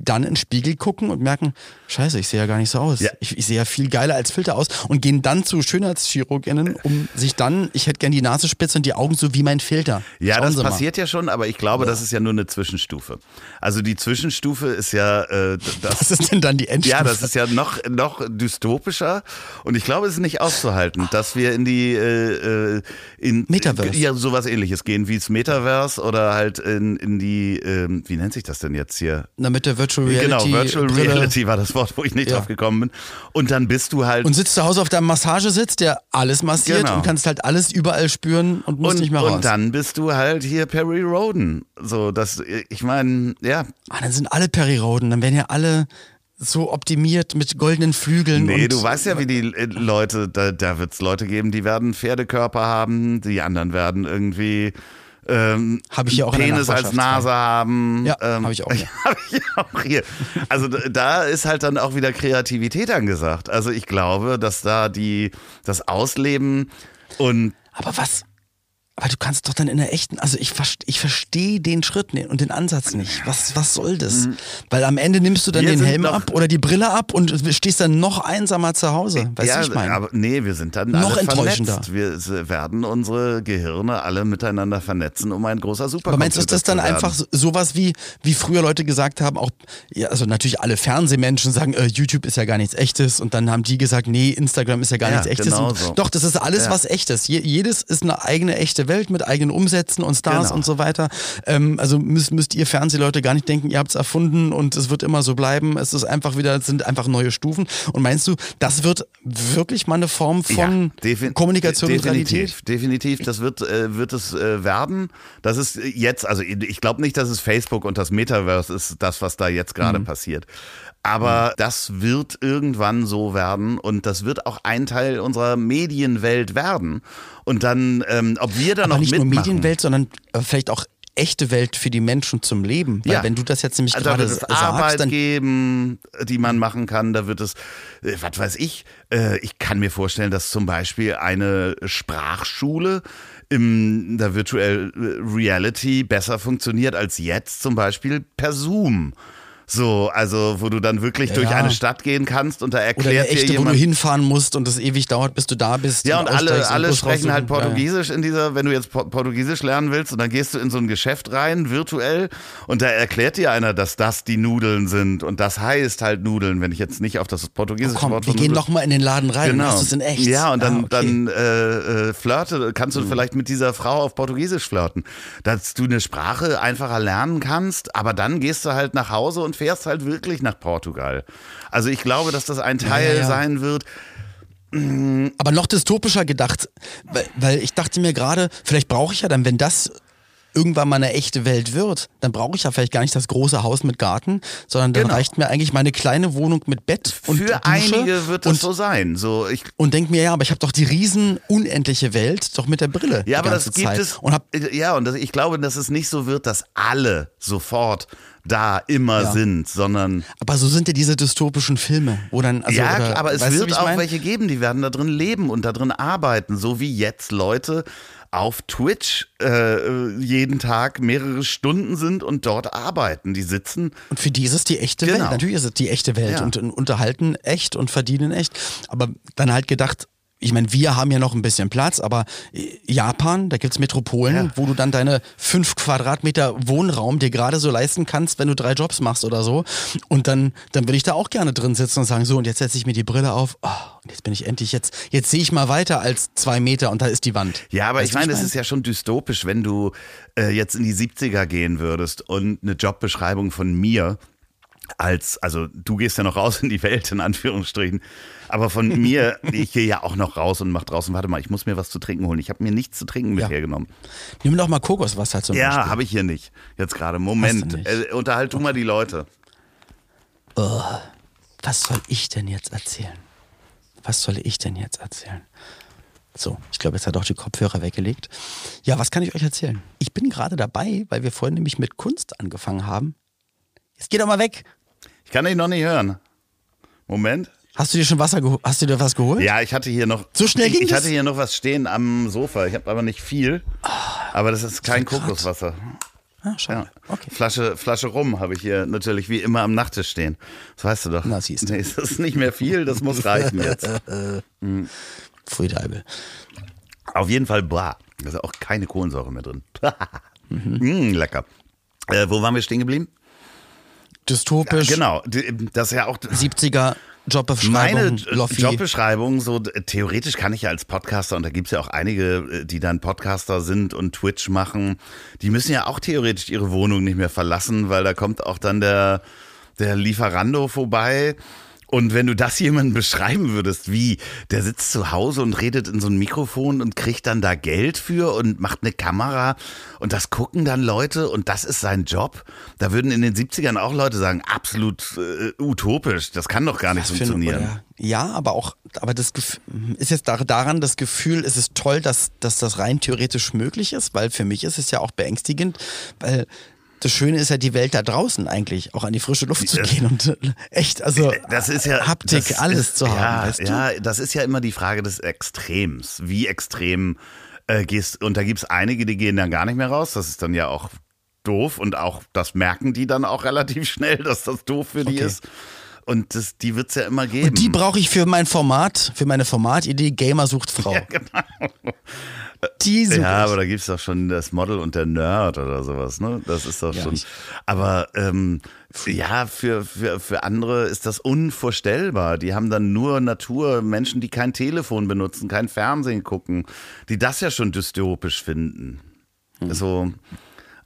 Speaker 1: dann in den Spiegel gucken und merken, scheiße, ich sehe ja gar nicht so aus.
Speaker 2: Ja.
Speaker 1: Ich, ich sehe ja viel geiler als Filter aus und gehen dann zu Schönheitschirurginnen, um sich dann, ich hätte gern die Nasenspitze und die Augen so wie mein Filter.
Speaker 2: Ja,
Speaker 1: Schauen
Speaker 2: das
Speaker 1: Sie mal.
Speaker 2: passiert ja schon, aber ich glaube, das ist ja nur eine Zwischenstufe. Also die Zwischenstufe ist ja äh, das.
Speaker 1: Was ist denn dann die Endstufe?
Speaker 2: Ja, das ist ja noch, noch dystopischer und ich glaube, es ist nicht auszuhalten, dass wir in die äh, äh, in
Speaker 1: Metaverse.
Speaker 2: Ja, sowas ähnliches gehen wie das Metaverse oder halt in, in die, ähm, wie nennt sich das denn jetzt hier?
Speaker 1: Na, mit der Virtual Reality.
Speaker 2: genau, Virtual
Speaker 1: Brille.
Speaker 2: Reality war das Wort, wo ich nicht
Speaker 1: Ja.
Speaker 2: drauf gekommen bin. Und dann bist du halt
Speaker 1: Und sitzt zu Hause auf deinem Massagesitz, der alles massiert
Speaker 2: Genau.
Speaker 1: und kannst halt alles überall spüren und musst
Speaker 2: und,
Speaker 1: nicht mehr raus.
Speaker 2: und dann bist du halt hier Perry Roden. So, das, ich meine, ja,
Speaker 1: Ah, dann sind alle Perry Roden, dann werden ja alle so optimiert mit goldenen Flügeln.
Speaker 2: Nee,
Speaker 1: und
Speaker 2: du weißt ja, wie die äh, Leute, da, da wird es Leute geben, die werden Pferdekörper haben, die anderen werden irgendwie ähm,
Speaker 1: Hab ich ja auch
Speaker 2: Penis als Nase haben.
Speaker 1: Ja,
Speaker 2: ähm,
Speaker 1: hab ich auch hier.
Speaker 2: hab ich auch hier. Also da- da ist halt dann auch wieder Kreativität angesagt. Also ich glaube, dass da die das Ausleben und
Speaker 1: Aber was? Aber du kannst doch dann in der echten, also ich, ich verstehe den Schritt nicht und den Ansatz nicht. Was, was soll das? Weil am Ende nimmst du dann
Speaker 2: Mhm. Wir
Speaker 1: den Helm ab oder die Brille ab und stehst dann noch einsamer zu Hause. Weißt
Speaker 2: ja,
Speaker 1: du, ich meine?
Speaker 2: aber nee, wir sind dann
Speaker 1: Noch enttäuschender.
Speaker 2: vernetzt. Wir werden unsere Gehirne alle miteinander vernetzen, um ein großer Supercomputer
Speaker 1: Aber meinst du, ist das dann
Speaker 2: zu werden.
Speaker 1: einfach so- sowas wie, wie früher Leute gesagt haben, auch, ja, also natürlich alle Fernsehmenschen sagen, äh, YouTube ist ja gar nichts echtes und dann haben die gesagt, nee, Instagram ist ja gar
Speaker 2: Ja,
Speaker 1: nichts echtes.
Speaker 2: genau so.
Speaker 1: Doch, das ist alles
Speaker 2: Ja.
Speaker 1: was echtes. Je, jedes ist eine eigene echte Welt mit eigenen Umsätzen und Stars
Speaker 2: Genau.
Speaker 1: und so weiter. Ähm, also müsst, müsst ihr Fernsehleute gar nicht denken, ihr habt es erfunden und es wird immer so bleiben. Es ist einfach wieder, es sind einfach neue Stufen. Und meinst du, das wird wirklich mal eine Form von
Speaker 2: defin-
Speaker 1: Kommunikation
Speaker 2: de-
Speaker 1: und Realität?
Speaker 2: definitiv, Definitiv, das wird, äh, wird es äh, werden. Das ist jetzt, also ich glaube nicht, dass es Facebook und das Metaverse ist, das, was da jetzt gerade
Speaker 1: Mhm.
Speaker 2: passiert. Aber das wird irgendwann so werden und das wird auch ein Teil unserer Medienwelt werden. Und dann, ähm, ob wir da noch
Speaker 1: nicht
Speaker 2: mitmachen.
Speaker 1: nur Medienwelt, sondern äh, vielleicht auch echte Welt für die Menschen zum Leben. Weil
Speaker 2: Ja.
Speaker 1: wenn du das jetzt nämlich
Speaker 2: Also
Speaker 1: gerade sagst,
Speaker 2: Arbeit
Speaker 1: dann
Speaker 2: geben, die man machen kann. Da wird es, äh, was weiß ich, äh, ich kann mir vorstellen, dass zum Beispiel eine Sprachschule in der Virtual Reality besser funktioniert als jetzt zum Beispiel per Zoom. So, also wo du dann wirklich
Speaker 1: Ja,
Speaker 2: durch eine Stadt gehen kannst und da
Speaker 1: oder
Speaker 2: erklärt
Speaker 1: eine echte,
Speaker 2: dir
Speaker 1: wo du
Speaker 2: jemand.
Speaker 1: hinfahren musst und es ewig dauert, bis du da bist.
Speaker 2: Ja, und alle,
Speaker 1: aussteigst
Speaker 2: alle
Speaker 1: Bus
Speaker 2: sprechen halt
Speaker 1: raussuchen. Ja.
Speaker 2: Portugiesisch in dieser, wenn du jetzt Po- Portugiesisch lernen willst und dann gehst du in so ein Geschäft rein, virtuell, und da erklärt dir einer, dass das die Nudeln sind und das heißt halt Nudeln, wenn ich jetzt nicht auf das portugiesische
Speaker 1: Komm,
Speaker 2: Wort
Speaker 1: wir gehen
Speaker 2: Nudeln-
Speaker 1: noch mal in den Laden rein
Speaker 2: Genau.
Speaker 1: und du es in echt.
Speaker 2: Ja, und dann,
Speaker 1: Ah, okay.
Speaker 2: dann äh, äh, flirte, kannst du
Speaker 1: Mhm.
Speaker 2: vielleicht mit dieser Frau auf Portugiesisch flirten. Dass du eine Sprache einfacher lernen kannst, aber dann gehst du halt nach Hause und fährst halt wirklich nach Portugal. Also ich glaube, dass das ein Teil
Speaker 1: ja,
Speaker 2: sein wird.
Speaker 1: Aber noch dystopischer gedacht, weil, weil ich dachte mir gerade, vielleicht brauche ich ja dann, wenn das irgendwann mal eine echte Welt wird, dann brauche ich ja vielleicht gar nicht das große Haus mit Garten, sondern dann
Speaker 2: Genau.
Speaker 1: reicht mir eigentlich meine kleine Wohnung mit Bett und
Speaker 2: Für
Speaker 1: Dusche
Speaker 2: einige wird das
Speaker 1: und,
Speaker 2: so sein. So, ich
Speaker 1: und denk mir, ja, aber ich habe doch die riesen unendliche Welt doch mit der Brille
Speaker 2: Ja, aber das gibt
Speaker 1: Zeit.
Speaker 2: es.
Speaker 1: Und hab,
Speaker 2: ja, und das, ich glaube, dass es nicht so wird, dass alle sofort da immer
Speaker 1: Ja.
Speaker 2: sind, sondern
Speaker 1: aber so sind ja diese dystopischen Filme, wo dann also
Speaker 2: ja,
Speaker 1: oder,
Speaker 2: aber es
Speaker 1: du,
Speaker 2: wird
Speaker 1: ich
Speaker 2: auch
Speaker 1: mein?
Speaker 2: welche geben, die werden da drin leben und da drin arbeiten, so wie jetzt Leute auf Twitch äh, jeden Tag mehrere Stunden sind und dort arbeiten. Die sitzen.
Speaker 1: Und für die ist es die echte
Speaker 2: Genau.
Speaker 1: Welt. Natürlich ist es die echte Welt
Speaker 2: Ja.
Speaker 1: und, und unterhalten echt und verdienen echt. Aber dann halt gedacht, ich meine, wir haben ja noch ein bisschen Platz, aber äh, Japan, da gibt's Metropolen,
Speaker 2: Ja.
Speaker 1: wo du dann deine fünf Quadratmeter Wohnraum dir gerade so leisten kannst, wenn du drei Jobs machst oder so. Und dann, dann würde ich da auch gerne drin sitzen und sagen, so, und jetzt setze ich mir die Brille auf. Oh, und jetzt bin ich endlich, jetzt, jetzt sehe ich mal weiter als zwei Meter und da ist die Wand.
Speaker 2: Ja, aber
Speaker 1: Weißt
Speaker 2: ich meine, es ist ja schon dystopisch, wenn du äh, jetzt in die 70er gehen würdest und eine Jobbeschreibung von mir als, also du gehst ja noch raus in die Welt, in Anführungsstrichen, aber von mir, ich gehe ja auch noch raus und mach draußen, warte mal, ich muss mir was zu trinken holen. Ich habe mir nichts zu trinken mit
Speaker 1: Ja.
Speaker 2: hergenommen.
Speaker 1: Nimm doch mal Kokoswasser zum
Speaker 2: Ja,
Speaker 1: Beispiel.
Speaker 2: habe ich hier nicht. Jetzt gerade. Moment. Äh, unterhalt du mal die Leute.
Speaker 1: Was soll ich denn jetzt erzählen? Was soll ich denn jetzt erzählen? So, ich glaube, jetzt hat auch die Kopfhörer weggelegt. Ja, was kann ich euch erzählen? Ich bin gerade dabei, weil wir vorhin nämlich mit Kunst angefangen haben. Jetzt geh doch mal weg.
Speaker 2: Ich kann dich noch nicht hören. Moment.
Speaker 1: Hast du dir schon Wasser geholt? Hast du dir was geholt?
Speaker 2: Ja, ich hatte hier noch.
Speaker 1: So schnell
Speaker 2: ich,
Speaker 1: ging
Speaker 2: Ich
Speaker 1: das?
Speaker 2: hatte hier noch was stehen am Sofa. Ich habe aber nicht viel. Aber das ist kein Kokoswasser.
Speaker 1: Ah, schade.
Speaker 2: Ja.
Speaker 1: Okay.
Speaker 2: Flasche, Flasche rum habe ich hier natürlich wie immer am Nachttisch stehen. Das weißt du doch.
Speaker 1: Na, siehst du.
Speaker 2: Nee, das ist nicht mehr viel, das muss reichen jetzt.
Speaker 1: Pfui Deibel.
Speaker 2: Auf jeden Fall, blah. Da ist auch keine Kohlensäure mehr drin.
Speaker 1: Mhm.
Speaker 2: mm, lecker. Äh, wo waren wir stehen geblieben?
Speaker 1: Dystopisch.
Speaker 2: Genau, das ist ja auch
Speaker 1: 70er Jobbeschreibung.
Speaker 2: meine
Speaker 1: Loffi.
Speaker 2: Jobbeschreibung. So theoretisch kann ich ja als Podcaster und da gibt's ja auch einige, äh, die dann Podcaster sind und Twitch machen. Die müssen ja auch theoretisch ihre Wohnung nicht mehr verlassen, weil da kommt auch dann der der Lieferando vorbei. Und wenn du das jemandem beschreiben würdest, wie der sitzt zu Hause und redet in so ein Mikrofon und kriegt dann da Geld für und macht eine Kamera und das gucken dann Leute und das ist sein Job, da würden in den 70ern auch Leute sagen, absolut äh, utopisch, das kann doch gar nicht
Speaker 1: Was
Speaker 2: funktionieren.
Speaker 1: Ja, aber auch, aber das ist jetzt dar- daran das Gefühl, es ist toll, dass, dass das rein theoretisch möglich ist, weil für mich ist es ja auch beängstigend, weil das Schöne ist ja die Welt da draußen eigentlich, auch an die frische Luft zu gehen und äh, echt, also
Speaker 2: Das ist ja
Speaker 1: Haptik, alles
Speaker 2: ist,
Speaker 1: zu haben,
Speaker 2: ja,
Speaker 1: weißt du?
Speaker 2: Ja, das ist ja immer die Frage des Extrems. Wie extrem äh, gehst und da gibt's einige, die gehen dann gar nicht mehr raus. Das ist dann ja auch doof und auch das merken die dann auch relativ schnell, dass das doof für die
Speaker 1: Okay.
Speaker 2: ist. Und das, die wird's ja immer geben.
Speaker 1: Und die brauche ich für mein Format, für meine Formatidee Gamer sucht Frau.
Speaker 2: ja, genau.
Speaker 1: Die suche
Speaker 2: Ja,
Speaker 1: ich.
Speaker 2: aber da gibt's doch schon das Model und der Nerd oder sowas, ne? Das ist doch
Speaker 1: Ja,
Speaker 2: schon.
Speaker 1: ich-
Speaker 2: Aber ähm, ja, für, für, für andere ist das unvorstellbar. Die haben dann nur Natur, Menschen, die kein Telefon benutzen, kein Fernsehen gucken, die das ja schon dystopisch finden.
Speaker 1: Hm.
Speaker 2: So,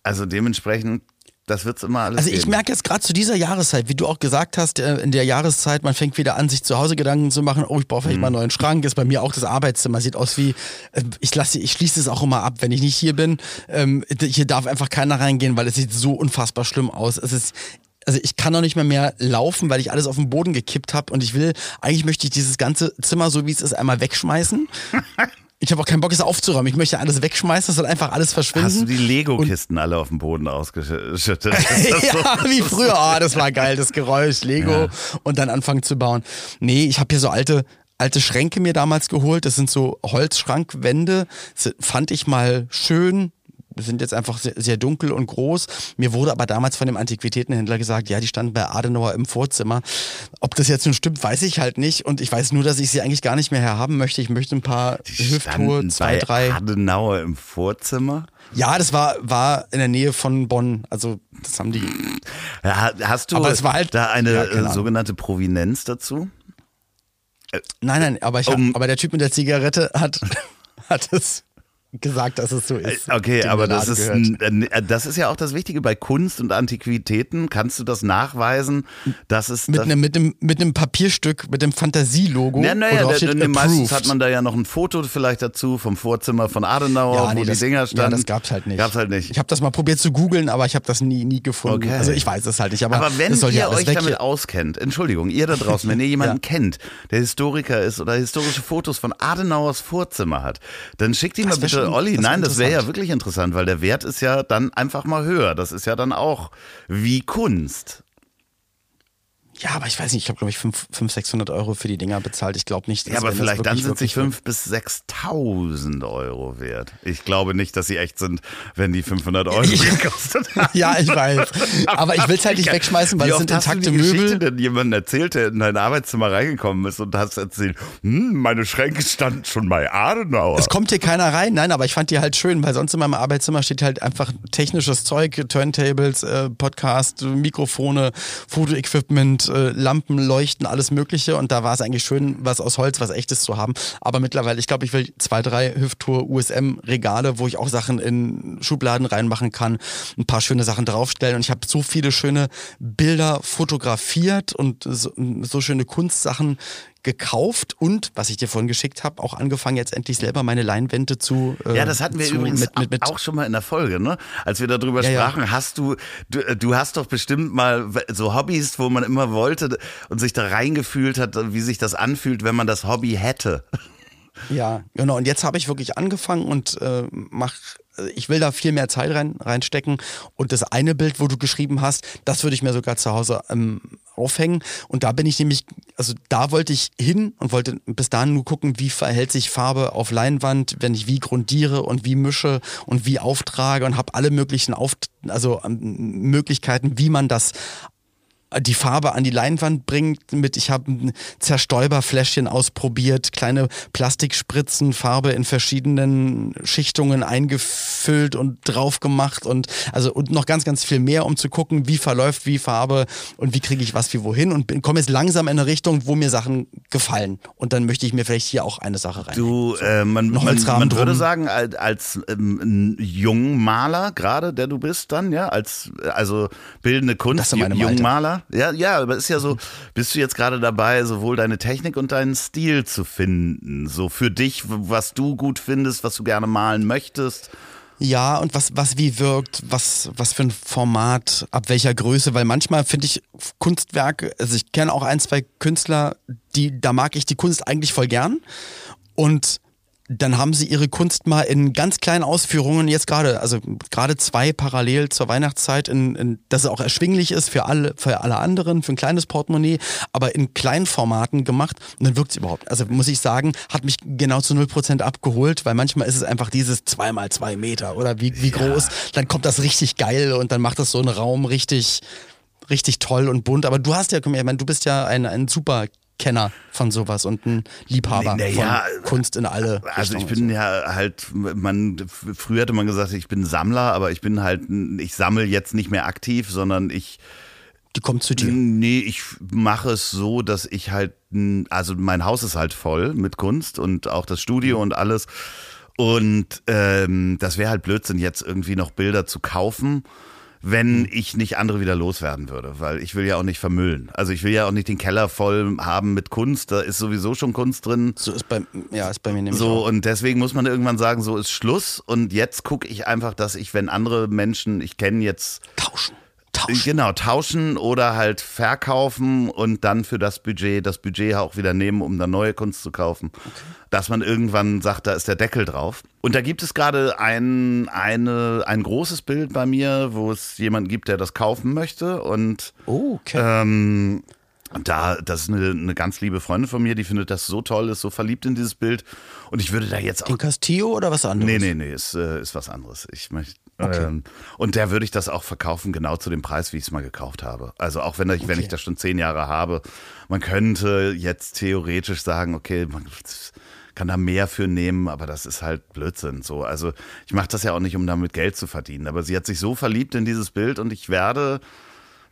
Speaker 2: also dementsprechend, das wird's immer alles
Speaker 1: Also ich
Speaker 2: geben.
Speaker 1: merke jetzt gerade zu dieser Jahreszeit, wie du auch gesagt hast, äh, in der Jahreszeit, man fängt wieder an, sich zu Hause Gedanken zu machen, oh, ich brauche vielleicht mal einen neuen Schrank, ist bei mir auch das Arbeitszimmer, sieht aus wie, äh, ich lasse, ich schließe es auch immer ab, wenn ich nicht hier bin. Ähm, hier darf einfach keiner reingehen, weil es sieht so unfassbar schlimm aus. Es ist, also ich kann noch nicht mehr mehr laufen, weil ich alles auf den Boden gekippt habe und ich will, eigentlich möchte ich dieses ganze Zimmer, so wie es ist, einmal wegschmeißen Ich habe auch keinen Bock, es aufzuräumen. Ich möchte alles wegschmeißen, es soll einfach alles verschwinden.
Speaker 2: Hast du die Lego-Kisten alle auf dem Boden ausgeschüttet?
Speaker 1: ja, wie früher. Oh, das war geil, das Geräusch, Lego ja. und dann anfangen zu bauen. Nee, ich habe hier so alte alte Schränke mir damals geholt. Das sind so Holzschrankwände. Das fand ich mal schön sind jetzt einfach sehr, sehr, dunkel und groß. Mir wurde aber damals von dem Antiquitätenhändler gesagt, ja, die standen bei Adenauer im Vorzimmer. Ob das jetzt nun stimmt, weiß ich halt nicht. Und ich weiß nur, dass ich sie eigentlich gar nicht mehr herhaben möchte. Ich möchte ein paar Hüfthohe, zwei, drei.
Speaker 2: Adenauer im Vorzimmer?
Speaker 1: Ja, das war, war in der Nähe von Bonn. Also, das haben die.
Speaker 2: Ja, hast du
Speaker 1: aber es war halt,
Speaker 2: da eine ja, sogenannte Provinenz dazu?
Speaker 1: Nein, nein, aber, ich hab, um, aber der Typ mit der Zigarette hat, hat es gesagt, dass es so ist.
Speaker 2: Äh, okay, aber das ist, äh, das ist ja auch das Wichtige bei Kunst und Antiquitäten. Kannst du das nachweisen, dass es.
Speaker 1: Mit, einem, mit, einem, mit einem Papierstück, mit dem Fantasielogo.
Speaker 2: Ja, naja, da, ne, meistens hat man da ja noch ein Foto vielleicht dazu vom Vorzimmer von Adenauer, ja, nee, wo das, die Dinger standen. Ja,
Speaker 1: das gab's halt nicht.
Speaker 2: Gab's halt nicht.
Speaker 1: Ich habe das mal probiert zu googeln, aber ich habe das nie, nie gefunden. Okay. Also ich weiß es halt nicht. Aber,
Speaker 2: aber wenn
Speaker 1: ihr
Speaker 2: ja euch damit auskennt, Entschuldigung, ihr da draußen, wenn ihr jemanden ja. kennt, der Historiker ist oder historische Fotos von Adenauers Vorzimmer hat, dann schickt ihn mal bitte schon, Olli. Nein, das wäre ja wirklich interessant, weil der Wert ist ja dann einfach mal höher. Das ist ja dann auch wie Kunst.
Speaker 1: Ja, aber ich weiß nicht, ich habe glaube ich 500, 600 Euro für die Dinger bezahlt. Ich glaube nicht.
Speaker 2: Ja, aber vielleicht dann sind sie 5 bis 6.000 Euro wert. Ich glaube nicht, dass sie echt sind, wenn die 500 Euro gekostet haben.
Speaker 1: ja, ich weiß. Aber ich will es halt nicht wegschmeißen, weil es sind intakte Möbel. Geschichte
Speaker 2: denn jemand erzählt, der in dein Arbeitszimmer reingekommen ist und hast erzählt, hm, meine Schränke standen schon bei Adenauer.
Speaker 1: Es kommt hier keiner rein, nein, aber ich fand die halt schön, weil sonst in meinem Arbeitszimmer steht halt einfach technisches Zeug, Turntables, äh, Podcast, Mikrofone, Fotoequipment, äh, Lampen, Leuchten, alles Mögliche. Und da war es eigentlich schön, was aus Holz, was echtes zu haben. Aber mittlerweile, ich glaube, ich will zwei, drei Hüfttour USM-Regale, wo ich auch Sachen in Schubladen reinmachen kann, ein paar schöne Sachen draufstellen. Und ich habe so viele schöne Bilder fotografiert und so, so schöne Kunstsachen gekauft und, was ich dir vorhin geschickt habe, auch angefangen, jetzt endlich selber meine Leinwände zu.
Speaker 2: Äh, ja, das hatten wir übrigens mit, mit, mit auch schon mal in der Folge, ne? Als wir darüber ja, sprachen, ja. hast du, du, du hast doch bestimmt mal so Hobbys, wo man immer wollte und sich da reingefühlt hat, wie sich das anfühlt, wenn man das Hobby hätte.
Speaker 1: Ja, genau. Und jetzt habe ich wirklich angefangen und äh, mache ich will da viel mehr Zeit rein, reinstecken. Und das eine Bild, wo du geschrieben hast, das würde ich mir sogar zu Hause ähm, aufhängen. Und da bin ich nämlich, also da wollte ich hin und wollte bis dahin nur gucken, wie verhält sich Farbe auf Leinwand, wenn ich wie grundiere und wie mische und wie auftrage und habe alle möglichen auf, also ähm, Möglichkeiten, wie man das die Farbe an die Leinwand bringt mit, ich habe ein Zerstäuberfläschchen ausprobiert, kleine Plastikspritzen, Farbe in verschiedenen Schichtungen eingefüllt und drauf gemacht und also und noch ganz, ganz viel mehr, um zu gucken, wie verläuft wie Farbe und wie kriege ich was wie wohin und komme jetzt langsam in eine Richtung, wo mir Sachen gefallen. Und dann möchte ich mir vielleicht hier auch eine Sache rein.
Speaker 2: Du, äh, man, man, man würde sagen, als, als ähm, Jungmaler gerade, der du bist dann, ja, als also bildende Kunst, Jungmaler, ja, ja, aber ist ja so, bist du jetzt gerade dabei, sowohl deine Technik und deinen Stil zu finden? So für dich, was du gut findest, was du gerne malen möchtest?
Speaker 1: Ja, und was, was wie wirkt, was, was für ein Format, ab welcher Größe, weil manchmal finde ich Kunstwerke, also ich kenne auch ein, zwei Künstler, die, da mag ich die Kunst eigentlich voll gern. Und dann haben sie ihre Kunst mal in ganz kleinen Ausführungen jetzt gerade, also gerade zwei parallel zur Weihnachtszeit, in, in, dass es auch erschwinglich ist für alle, für alle anderen, für ein kleines Portemonnaie, aber in kleinen Formaten gemacht und dann wirkt es überhaupt. Also muss ich sagen, hat mich genau zu 0% abgeholt, weil manchmal ist es einfach dieses zwei mal zwei Meter oder wie, wie groß, ja. dann kommt das richtig geil und dann macht das so einen Raum richtig, richtig toll und bunt. Aber du hast ja, ich meine, du bist ja ein, ein super Kenner von sowas und ein Liebhaber nee, von ja, Kunst in alle.
Speaker 2: Also ich bin so. ja halt, man, früher hatte man gesagt, ich bin Sammler, aber ich bin halt, ich sammle jetzt nicht mehr aktiv, sondern ich.
Speaker 1: Die kommt zu dir.
Speaker 2: Nee, ich mache es so, dass ich halt, also mein Haus ist halt voll mit Kunst und auch das Studio und alles. Und ähm, das wäre halt Blödsinn, jetzt irgendwie noch Bilder zu kaufen wenn mhm. ich nicht andere wieder loswerden würde, weil ich will ja auch nicht vermüllen. Also ich will ja auch nicht den Keller voll haben mit Kunst, da ist sowieso schon Kunst drin.
Speaker 1: So ist bei, ja, ist bei mir nämlich
Speaker 2: So
Speaker 1: auch.
Speaker 2: und deswegen muss man irgendwann sagen, so ist Schluss und jetzt gucke ich einfach, dass ich, wenn andere Menschen, ich kenne jetzt
Speaker 1: tauschen Tauschen.
Speaker 2: Genau, tauschen oder halt verkaufen und dann für das Budget, das Budget auch wieder nehmen, um dann neue Kunst zu kaufen. Dass man irgendwann sagt, da ist der Deckel drauf. Und da gibt es gerade ein, eine, ein großes Bild bei mir, wo es jemanden gibt, der das kaufen möchte. Und
Speaker 1: Oh, okay.
Speaker 2: ähm, da, das ist eine, eine ganz liebe Freundin von mir, die findet das so toll, ist so verliebt in dieses Bild. Und ich würde da jetzt auch
Speaker 1: Den Castillo oder was anderes?
Speaker 2: Nee, nee, nee, ist, äh, ist was anderes. Ich möchte. Ähm, und der würde ich das auch verkaufen, genau zu dem Preis, wie ich es mal gekauft habe. Also auch wenn ich, wenn ich das schon zehn Jahre habe, man könnte jetzt theoretisch sagen, okay, man kann da mehr für nehmen, aber das ist halt Blödsinn. So, also ich mache das ja auch nicht, um damit Geld zu verdienen. Aber sie hat sich so verliebt in dieses Bild und ich werde.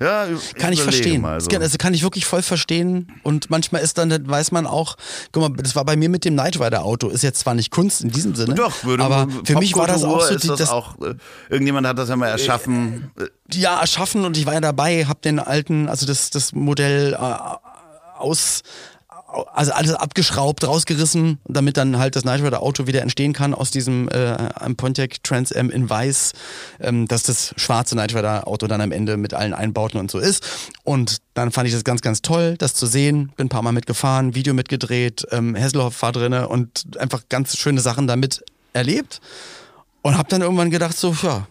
Speaker 2: Ja,
Speaker 1: Kann ich verstehen.
Speaker 2: Mal so.
Speaker 1: Also kann ich wirklich voll verstehen. Und manchmal ist dann, weiß man auch, guck mal, das war bei mir mit dem Knight Rider Auto, ist jetzt zwar nicht Kunst in diesem Sinne,
Speaker 2: Doch, würde
Speaker 1: aber für mich war das auch so, die,
Speaker 2: das
Speaker 1: das,
Speaker 2: auch, äh, irgendjemand hat das ja mal erschaffen. Äh,
Speaker 1: ja, erschaffen und ich war ja dabei, hab den alten, also das, das Modell äh, aus, also alles abgeschraubt, rausgerissen, damit dann halt das Knight Rider Auto wieder entstehen kann aus diesem äh, Pontiac Trans Am in weiß, ähm, dass das schwarze Knight Rider Auto dann am Ende mit allen Einbauten und so ist. Und dann fand ich das ganz, ganz toll, das zu sehen. Bin ein paar Mal mitgefahren, Video mitgedreht, ähm, Hesselhoff war drinne und einfach ganz schöne Sachen damit erlebt. Und hab dann irgendwann gedacht, so, ja,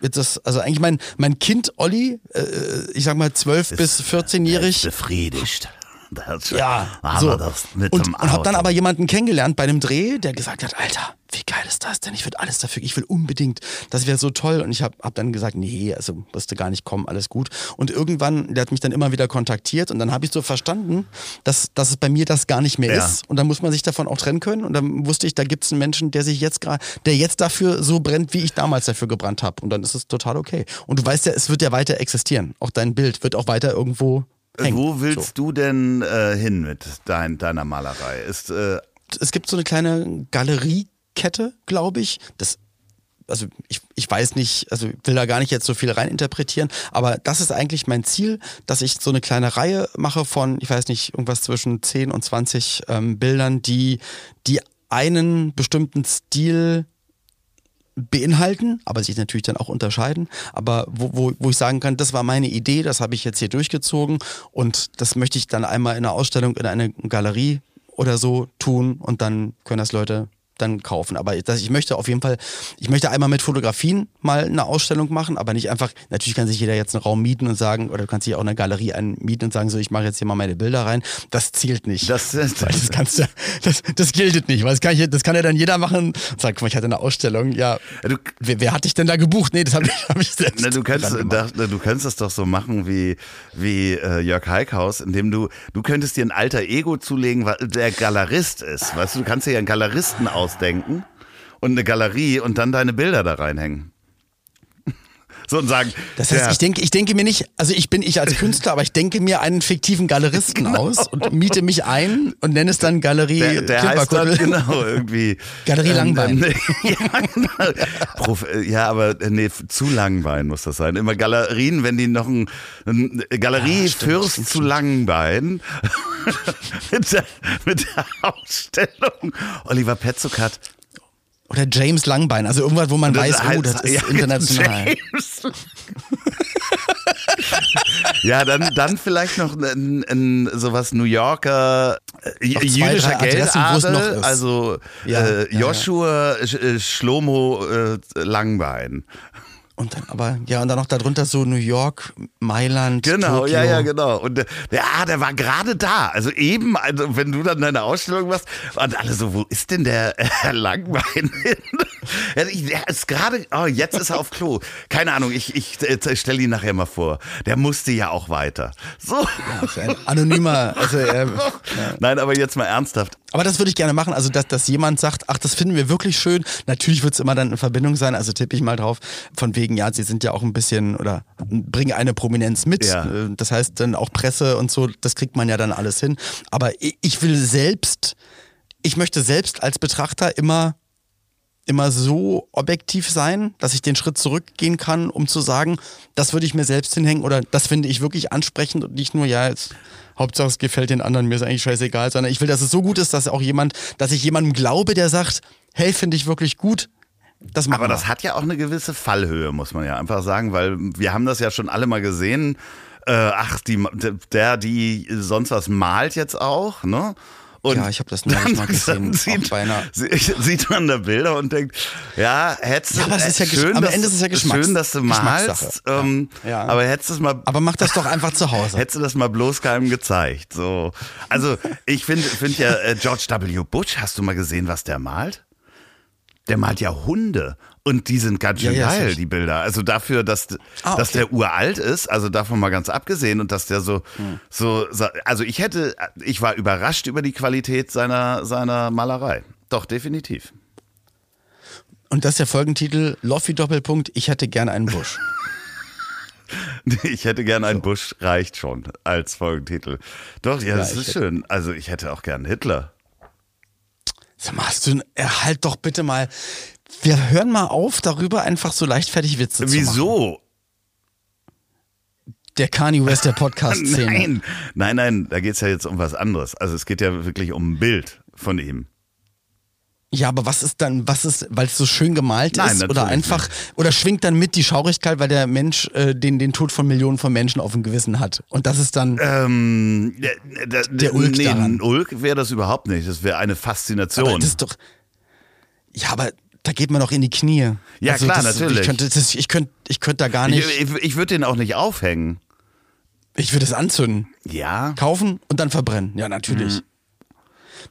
Speaker 1: das, also eigentlich mein, mein Kind Olli, äh, ich sag mal 12 bis 14-jährig,
Speaker 2: befriedigt. Das,
Speaker 1: ja,
Speaker 2: aber
Speaker 1: so.
Speaker 2: das mit
Speaker 1: und,
Speaker 2: dem
Speaker 1: und hab dann aber jemanden kennengelernt bei einem Dreh, der gesagt hat, Alter, wie geil ist das denn? Ich würde alles dafür, ich will unbedingt, das wäre so toll. Und ich hab, hab dann gesagt, nee, also musst du gar nicht kommen, alles gut. Und irgendwann, der hat mich dann immer wieder kontaktiert und dann habe ich so verstanden, dass, dass es bei mir das gar nicht mehr
Speaker 2: Ja.
Speaker 1: ist. Und dann muss man sich davon auch trennen können. Und dann wusste ich, da gibt es einen Menschen, der sich jetzt gerade, der jetzt dafür so brennt, wie ich damals dafür gebrannt habe. Und dann ist es total okay. Und du weißt ja, es wird ja weiter existieren. Auch dein Bild wird auch weiter irgendwo hängen.
Speaker 2: Wo
Speaker 1: So.
Speaker 2: willst du denn äh, hin mit dein, deiner Malerei? Ist, äh,
Speaker 1: es gibt so eine kleine Galeriekette, glaube ich. Das also ich, ich weiß nicht, also will da gar nicht jetzt so viel reininterpretieren, aber das ist eigentlich mein Ziel, dass ich so eine kleine Reihe mache von, ich weiß nicht, irgendwas zwischen 10 und 20 ähm, Bildern, die, die einen bestimmten Stil beinhalten, aber sich natürlich dann auch unterscheiden, aber wo, wo, wo ich sagen kann, das war meine Idee, das habe ich jetzt hier durchgezogen und das möchte ich dann einmal in einer Ausstellung in einer Galerie oder so tun und dann können das Leute dann kaufen. Aber das, ich möchte auf jeden Fall, ich möchte einmal mit Fotografien mal eine Ausstellung machen, aber nicht einfach, natürlich kann sich jeder jetzt einen Raum mieten und sagen, oder du kannst dich auch eine Galerie einmieten und sagen, so, ich mache jetzt hier mal meine Bilder rein. Das zählt nicht.
Speaker 2: das,
Speaker 1: Weil das kannst du, das, das gilt nicht, weil das kann, ich, das kann ja dann jeder machen und sagen, guck mal, ich hatte eine Ausstellung, ja,
Speaker 2: du,
Speaker 1: wer, wer hat dich denn da gebucht? Nee, das habe ich, hab ich selbst.
Speaker 2: na, du, kannst, da, du kannst das doch so machen wie, wie äh, Jörg Heikhaus, indem du, du könntest dir ein alter Ego zulegen, der Galerist ist. Weißt du, du kannst dir ja einen Galeristen ausdenken und eine Galerie und dann deine Bilder da reinhängen. So und sagen,
Speaker 1: Das heißt,
Speaker 2: der-
Speaker 1: ich denke, ich denke mir nicht, also ich bin ich als Künstler, aber ich denke mir einen fiktiven Galeristen aus und miete mich ein und nenne es dann Galerie
Speaker 2: Genau. der, der heißt dann, genau, irgendwie.
Speaker 1: Galerie Langbein.
Speaker 2: ähm, ja, genau. Äh, ja, aber äh, nee, zu Langbein muss das sein. Immer Galerien, wenn die noch ein, ein Galerie Fürst zu Langbein mit, der, mit der Ausstellung Oliver Petzuk hat.
Speaker 1: Oder James Langbein, also irgendwas, wo man weiß, oh, das ist
Speaker 2: ja,
Speaker 1: international.
Speaker 2: James. ja, dann, dann vielleicht noch ein, ein, sowas New Yorker äh,
Speaker 1: Noch
Speaker 2: jüdischer
Speaker 1: drei Adressen, wo es noch
Speaker 2: Geldadel,
Speaker 1: ist.
Speaker 2: also
Speaker 1: Ja,
Speaker 2: äh,
Speaker 1: ja,
Speaker 2: Joshua Sch- äh, Schlomo äh, Langbein.
Speaker 1: Und dann aber, ja, und dann noch darunter so New York, Mailand,
Speaker 2: Genau,
Speaker 1: Tokio.
Speaker 2: ja, ja, genau. Und äh, der, ah, der war gerade da. Also eben, also wenn du dann deine Ausstellung machst, und alle so, wo ist denn der Herr Langbein hin? Ja, ich- Der ist gerade, oh, jetzt ist er auf Klo. Keine Ahnung, ich, ich äh, stelle ihn nachher mal vor. Der musste ja auch weiter. So.
Speaker 1: Ja, ein anonymer, also äh,
Speaker 2: Nein, aber jetzt mal ernsthaft.
Speaker 1: Aber das würde ich gerne machen, also dass, dass jemand sagt, ach, das finden wir wirklich schön. Natürlich wird es immer dann in Verbindung sein, also tippe ich mal drauf, von wegen, ja, sie sind ja auch ein bisschen oder bringen eine Prominenz mit.
Speaker 2: Ja.
Speaker 1: Äh, Das heißt dann auch Presse und so, das kriegt man ja dann alles hin. Aber ich, ich will selbst, ich möchte selbst als Betrachter immer immer so objektiv sein, dass ich den Schritt zurückgehen kann, um zu sagen, das würde ich mir selbst hinhängen oder das finde ich wirklich ansprechend und nicht nur, ja, jetzt, Hauptsache es gefällt den anderen, mir ist eigentlich scheißegal, sondern ich will, dass es so gut ist, dass auch jemand, dass ich jemandem glaube, der sagt, hey, finde ich wirklich gut, Das
Speaker 2: Aber
Speaker 1: wir.
Speaker 2: das hat ja auch eine gewisse Fallhöhe, muss man ja einfach sagen, weil wir haben das ja schon alle mal gesehen. Äh, ach, die, der, die sonst was malt jetzt auch, ne? Und
Speaker 1: Ja, ich habe das neulich mal gesehen,
Speaker 2: Sieht, sieht man da Bilder und denkt, ja, hättest
Speaker 1: Ja, aber es ist ja Gesch-
Speaker 2: schön,
Speaker 1: am Ende ist es ja Geschmacks-
Speaker 2: schön, dass du malst, ähm,
Speaker 1: Ja.
Speaker 2: aber hättest du es mal
Speaker 1: Aber mach das doch einfach zu Hause.
Speaker 2: Hättest du das mal bloß keinem gezeigt. So. Also, ich finde find ja, äh, George W. Bush, hast du mal gesehen, was der malt? Der malt ja Hunde. Und die sind ganz schön
Speaker 1: Ja, ja,
Speaker 2: geil, die Bilder. Also dafür, dass,
Speaker 1: Ah,
Speaker 2: dass
Speaker 1: okay.
Speaker 2: der uralt ist, also davon mal ganz abgesehen und dass der so,
Speaker 1: Hm.
Speaker 2: so, so, also ich hätte, ich war überrascht über die Qualität seiner, seiner Malerei. Doch, definitiv.
Speaker 1: Und das ist der Folgentitel, Loffi Doppelpunkt, ich hätte gerne einen Busch.
Speaker 2: Ich hätte gern einen Bush, reicht schon als Folgentitel. Doch, ja, das
Speaker 1: ich
Speaker 2: ist
Speaker 1: hätte-
Speaker 2: schön. Also ich hätte auch gern Hitler.
Speaker 1: Sag mal, hast du, erhalt doch bitte mal, wir hören mal auf, darüber einfach so leichtfertig Witze zu machen.
Speaker 2: Wieso?
Speaker 1: Der Kanye West der Podcast-Szene.
Speaker 2: Nein, nein, nein, da geht's ja jetzt um was anderes. Also es geht ja wirklich um ein Bild von ihm.
Speaker 1: Ja, aber was ist dann, was ist, weil es so schön gemalt
Speaker 2: Nein,
Speaker 1: ist oder einfach, oder schwingt dann mit die Schaurigkeit, weil der Mensch äh, den, den Tod von Millionen von Menschen auf dem Gewissen hat. Und das ist dann,
Speaker 2: Ähm, der, der,
Speaker 1: Der Ulk
Speaker 2: nee,
Speaker 1: daran.
Speaker 2: Ulk wäre das überhaupt nicht. Das wäre eine Faszination.
Speaker 1: aber das ist doch, ja, aber da geht man doch in die Knie. Also
Speaker 2: Ja, klar,
Speaker 1: das,
Speaker 2: natürlich.
Speaker 1: Ich könnte, das, ich könnte, ich könnte da gar nicht,
Speaker 2: ich ich, ich würde den auch nicht aufhängen.
Speaker 1: ich würde es anzünden.
Speaker 2: Ja.
Speaker 1: kaufen und dann verbrennen. Ja, natürlich.
Speaker 2: Mhm.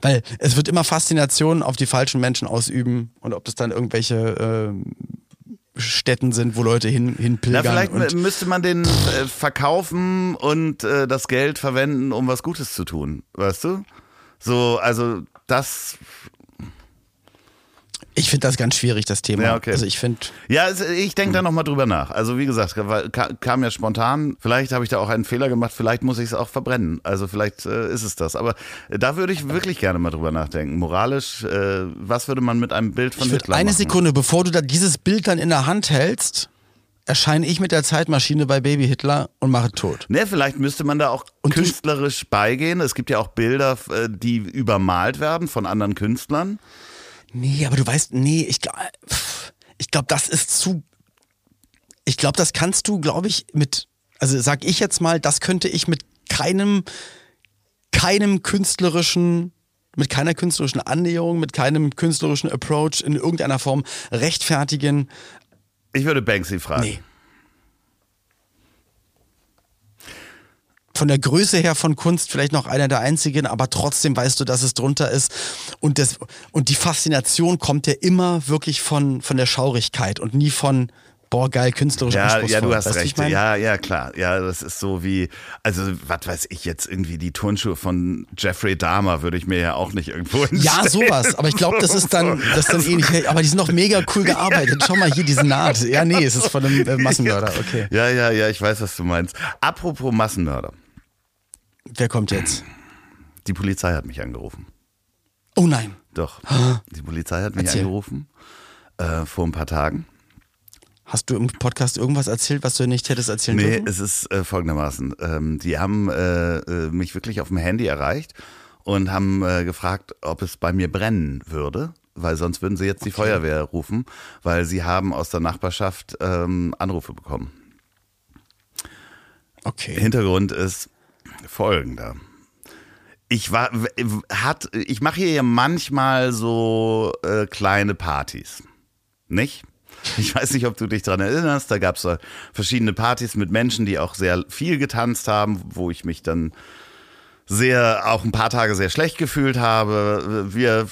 Speaker 1: Weil es wird immer Faszination auf die falschen Menschen ausüben und ob das dann irgendwelche äh, Städten sind, wo Leute hin,
Speaker 2: Na,
Speaker 1: hinpilgern.
Speaker 2: vielleicht
Speaker 1: und
Speaker 2: müsste man den äh, verkaufen und äh, das Geld verwenden, um was Gutes zu tun. Weißt du? So, also das.
Speaker 1: Ich finde das ganz schwierig, das Thema.
Speaker 2: Ja, okay.
Speaker 1: Also ich finde,
Speaker 2: Ja, ich denke da nochmal drüber nach. Also wie gesagt, kam ja spontan. Vielleicht habe ich da auch einen Fehler gemacht. Vielleicht muss ich es auch verbrennen. Also vielleicht äh, ist es das. Aber äh, da würde ich wirklich gerne mal drüber nachdenken. Moralisch, äh, was würde man mit einem Bild von
Speaker 1: ich
Speaker 2: Hitler
Speaker 1: eine
Speaker 2: machen?
Speaker 1: Sekunde, bevor du da dieses Bild dann in der Hand hältst, erscheine ich mit der Zeitmaschine bei Baby Hitler und mache tot.
Speaker 2: Ne, vielleicht müsste man da auch
Speaker 1: Und
Speaker 2: künstlerisch beigehen. Es gibt ja auch Bilder, äh, die übermalt werden von anderen Künstlern.
Speaker 1: Nee, aber du weißt, nee, ich glaube, ich glaube, das ist zu. Ich glaube, das kannst du, glaube ich, mit, also sag ich jetzt mal, das könnte ich mit keinem, keinem künstlerischen, mit keiner künstlerischen Annäherung, mit keinem künstlerischen Approach in irgendeiner Form rechtfertigen.
Speaker 2: Ich würde Banksy fragen.
Speaker 1: Nee. Von der Größe her von Kunst vielleicht noch einer der einzigen, aber trotzdem weißt du, dass es drunter ist. Und, das, und die Faszination kommt ja immer wirklich von, von der Schaurigkeit und nie von, boah, geil, künstlerisch
Speaker 2: Ja, ja, du hast
Speaker 1: Weißt
Speaker 2: recht. Ja, ja, klar. Ja, das ist so wie, also, was weiß ich jetzt, irgendwie die Turnschuhe von Jeffrey Dahmer würde ich mir ja auch nicht irgendwo
Speaker 1: Ja,
Speaker 2: hinstellen.
Speaker 1: sowas. Aber ich glaube, das ist dann, das ist dann
Speaker 2: Also
Speaker 1: ähnlich. Aber die sind noch mega cool gearbeitet. Schau mal hier, diese Naht. Ja, nee, es ist von einem äh, Massenmörder. Okay.
Speaker 2: Ja, ja, ja, ich weiß, was du meinst. Apropos Massenmörder.
Speaker 1: Wer kommt jetzt?
Speaker 2: Die Polizei hat mich angerufen.
Speaker 1: Oh nein.
Speaker 2: Doch. Die Polizei hat mich
Speaker 1: Erzähl.
Speaker 2: angerufen. Äh, vor ein paar Tagen.
Speaker 1: Hast du im Podcast irgendwas erzählt, was du nicht hättest erzählen
Speaker 2: Nee,
Speaker 1: dürfen?
Speaker 2: es ist äh, folgendermaßen. Ähm, die haben äh, äh, mich wirklich auf dem Handy erreicht und haben äh, gefragt, ob es bei mir brennen würde, weil sonst würden sie jetzt die Feuerwehr rufen, weil sie haben aus der Nachbarschaft ähm, Anrufe bekommen.
Speaker 1: Okay.
Speaker 2: Hintergrund ist folgender. Ich war, hat, ich mache hier ja manchmal so äh, kleine Partys, nicht? Ich weiß nicht, ob du dich dran erinnerst. Da gab es verschiedene Partys mit Menschen, die auch sehr viel getanzt haben, wo ich mich dann sehr, auch ein paar Tage sehr schlecht gefühlt habe. Wir,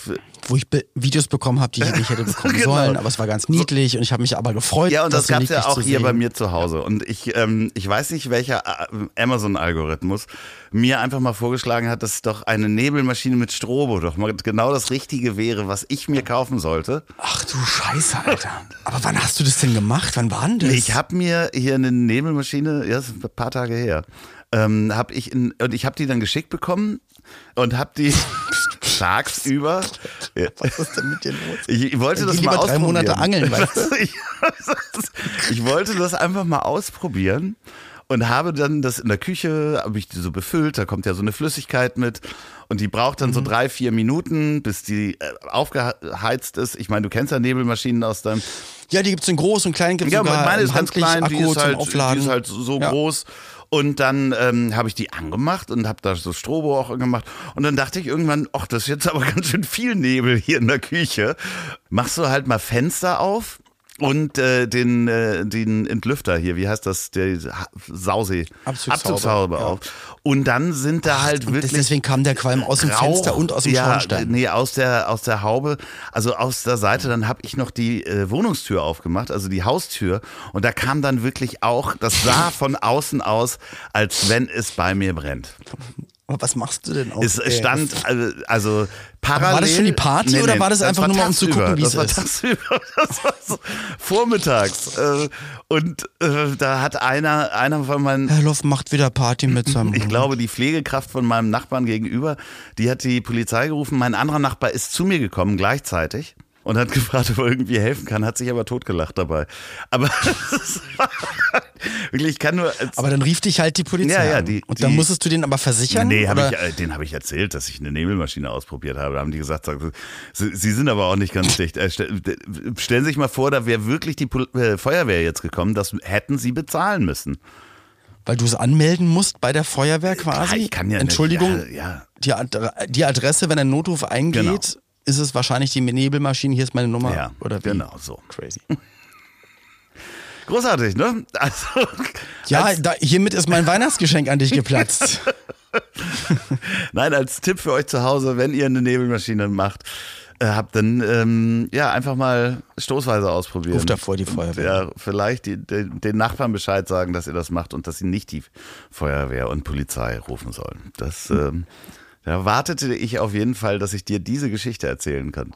Speaker 1: Wo ich Be Videos bekommen habe, die ich nicht hätte bekommen
Speaker 2: Genau.
Speaker 1: sollen, aber es war ganz niedlich und ich habe mich aber gefreut.
Speaker 2: Ja, und das
Speaker 1: so
Speaker 2: gab's ja auch hier
Speaker 1: sehen.
Speaker 2: bei mir zu Hause. Und ich, ähm, ich weiß nicht, welcher äh, Amazon-Algorithmus mir einfach mal vorgeschlagen hat, dass doch eine Nebelmaschine mit Strobo doch mal genau das Richtige wäre, was ich mir kaufen sollte.
Speaker 1: Ach du Scheiße, Alter. Aber wann hast du das denn gemacht? Wann war denn das?
Speaker 2: Ich habe mir hier eine Nebelmaschine, ja, das ist ein paar Tage her, ähm, habe ich in, und ich habe die dann geschickt bekommen und habe die tagsüber. Ja.
Speaker 1: Was ist denn mit dir los?
Speaker 2: Ich, ich wollte
Speaker 1: Dann
Speaker 2: das mal
Speaker 1: lieber drei
Speaker 2: ausprobieren.
Speaker 1: Monate angeln, weißt du?
Speaker 2: ich, ich wollte das einfach mal ausprobieren und habe dann das in der Küche, habe ich die so befüllt, da kommt ja so eine Flüssigkeit mit und die braucht dann so drei, vier Minuten, bis die äh, aufgeheizt ist. Ich meine, du kennst ja Nebelmaschinen aus deinem
Speaker 1: Ja, die gibt's in groß und klein, gibt's
Speaker 2: ja,
Speaker 1: sogar
Speaker 2: meine ist ganz klein, die ist, halt, die ist halt so
Speaker 1: Ja.
Speaker 2: groß. Und dann ähm, habe ich die angemacht und habe da so Strobo auch gemacht. Und dann dachte ich irgendwann, ach, das ist jetzt aber ganz schön viel Nebel hier in der Küche. Machst du halt mal Fenster auf und äh, den, äh, den Entlüfter hier, wie heißt das, der Sausee,
Speaker 1: Abzugshaube, ja.
Speaker 2: auf. Und dann sind da halt wirklich
Speaker 1: deswegen kam der Qualm aus dem
Speaker 2: Rauch,
Speaker 1: Fenster und aus dem
Speaker 2: ja,
Speaker 1: Schornstein.
Speaker 2: Nee, aus der, aus der Haube, also aus der Seite. Dann habe ich noch die äh, Wohnungstür aufgemacht, also die Haustür. Und da kam dann wirklich auch, das sah von außen aus, als wenn es bei mir brennt.
Speaker 1: Aber was machst du denn auch?
Speaker 2: Es stand also parallel.
Speaker 1: war das schon die Party oder war das einfach nur mal, um zu gucken, wie
Speaker 2: das
Speaker 1: es
Speaker 2: war
Speaker 1: ist?
Speaker 2: Tagsüber. Das war so vormittags. Äh, und äh, da hat einer, einer von meinen
Speaker 1: Herr Loff macht wieder Party mit seinem
Speaker 2: ich glaube, die Pflegekraft von meinem Nachbarn gegenüber, die hat die Polizei gerufen. Mein anderer Nachbar ist zu mir gekommen gleichzeitig und hat gefragt, ob er irgendwie helfen kann, hat sich aber totgelacht dabei. Aber wirklich, ich kann nur.
Speaker 1: Aber dann rief dich halt die Polizei.
Speaker 2: Ja, ja, die-
Speaker 1: und dann
Speaker 2: die-
Speaker 1: musstest du den aber versichern?
Speaker 2: Nee, hab ich, äh, den habe ich erzählt, dass ich eine Nebelmaschine ausprobiert habe. Da haben die gesagt, sag, Sie, sind aber auch nicht ganz dicht. Äh, stellen Sie sich mal vor, da wäre wirklich die äh, Feuerwehr jetzt gekommen. Das hätten Sie bezahlen müssen.
Speaker 1: Weil du es anmelden musst bei der Feuerwehr quasi?
Speaker 2: ich kann ja nicht,
Speaker 1: Entschuldigung,
Speaker 2: ja, ja.
Speaker 1: Die, Adre die Adresse, wenn ein Notruf eingeht,
Speaker 2: Genau.
Speaker 1: Ist es wahrscheinlich die Nebelmaschine, hier ist meine Nummer.
Speaker 2: Ja,
Speaker 1: oder wie?
Speaker 2: genau so.
Speaker 1: Crazy.
Speaker 2: Großartig, ne? Also,
Speaker 1: Ja, da, hiermit ist mein Weihnachtsgeschenk an dich geplatzt.
Speaker 2: nein, als Tipp für euch zu Hause, wenn ihr eine Nebelmaschine macht, äh, habt, dann ähm, ja einfach mal stoßweise ausprobieren.
Speaker 1: Ruf davor die Feuerwehr.
Speaker 2: Ja, vielleicht die, den, den Nachbarn Bescheid sagen, dass ihr das macht und dass sie nicht die Feuerwehr und Polizei rufen sollen. Das ähm, da wartete ich auf jeden Fall, dass ich dir diese Geschichte erzählen kann.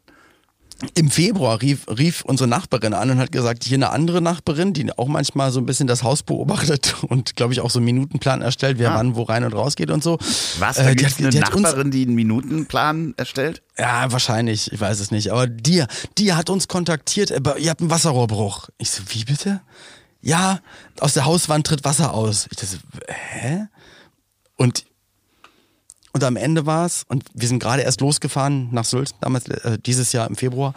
Speaker 1: Im Februar rief, rief unsere Nachbarin an und hat gesagt, hier eine andere Nachbarin, die auch manchmal so ein bisschen das Haus beobachtet und glaube ich auch so einen Minutenplan erstellt, wer
Speaker 2: Ah.
Speaker 1: wann wo rein und raus geht und so.
Speaker 2: Was?
Speaker 1: Äh,
Speaker 2: Da
Speaker 1: die
Speaker 2: gibt es
Speaker 1: hat-
Speaker 2: eine
Speaker 1: die hat uns-
Speaker 2: Nachbarin, die einen Minutenplan erstellt?
Speaker 1: Ja, wahrscheinlich, ich weiß es nicht. Aber die, die hat uns kontaktiert, aber ihr habt einen Wasserrohrbruch. Ich so, wie bitte? Ja, aus der Hauswand tritt Wasser aus. Ich dachte, hä? Und, und am Ende war es, und wir sind gerade erst losgefahren nach Sylt, damals, äh, dieses Jahr im Februar.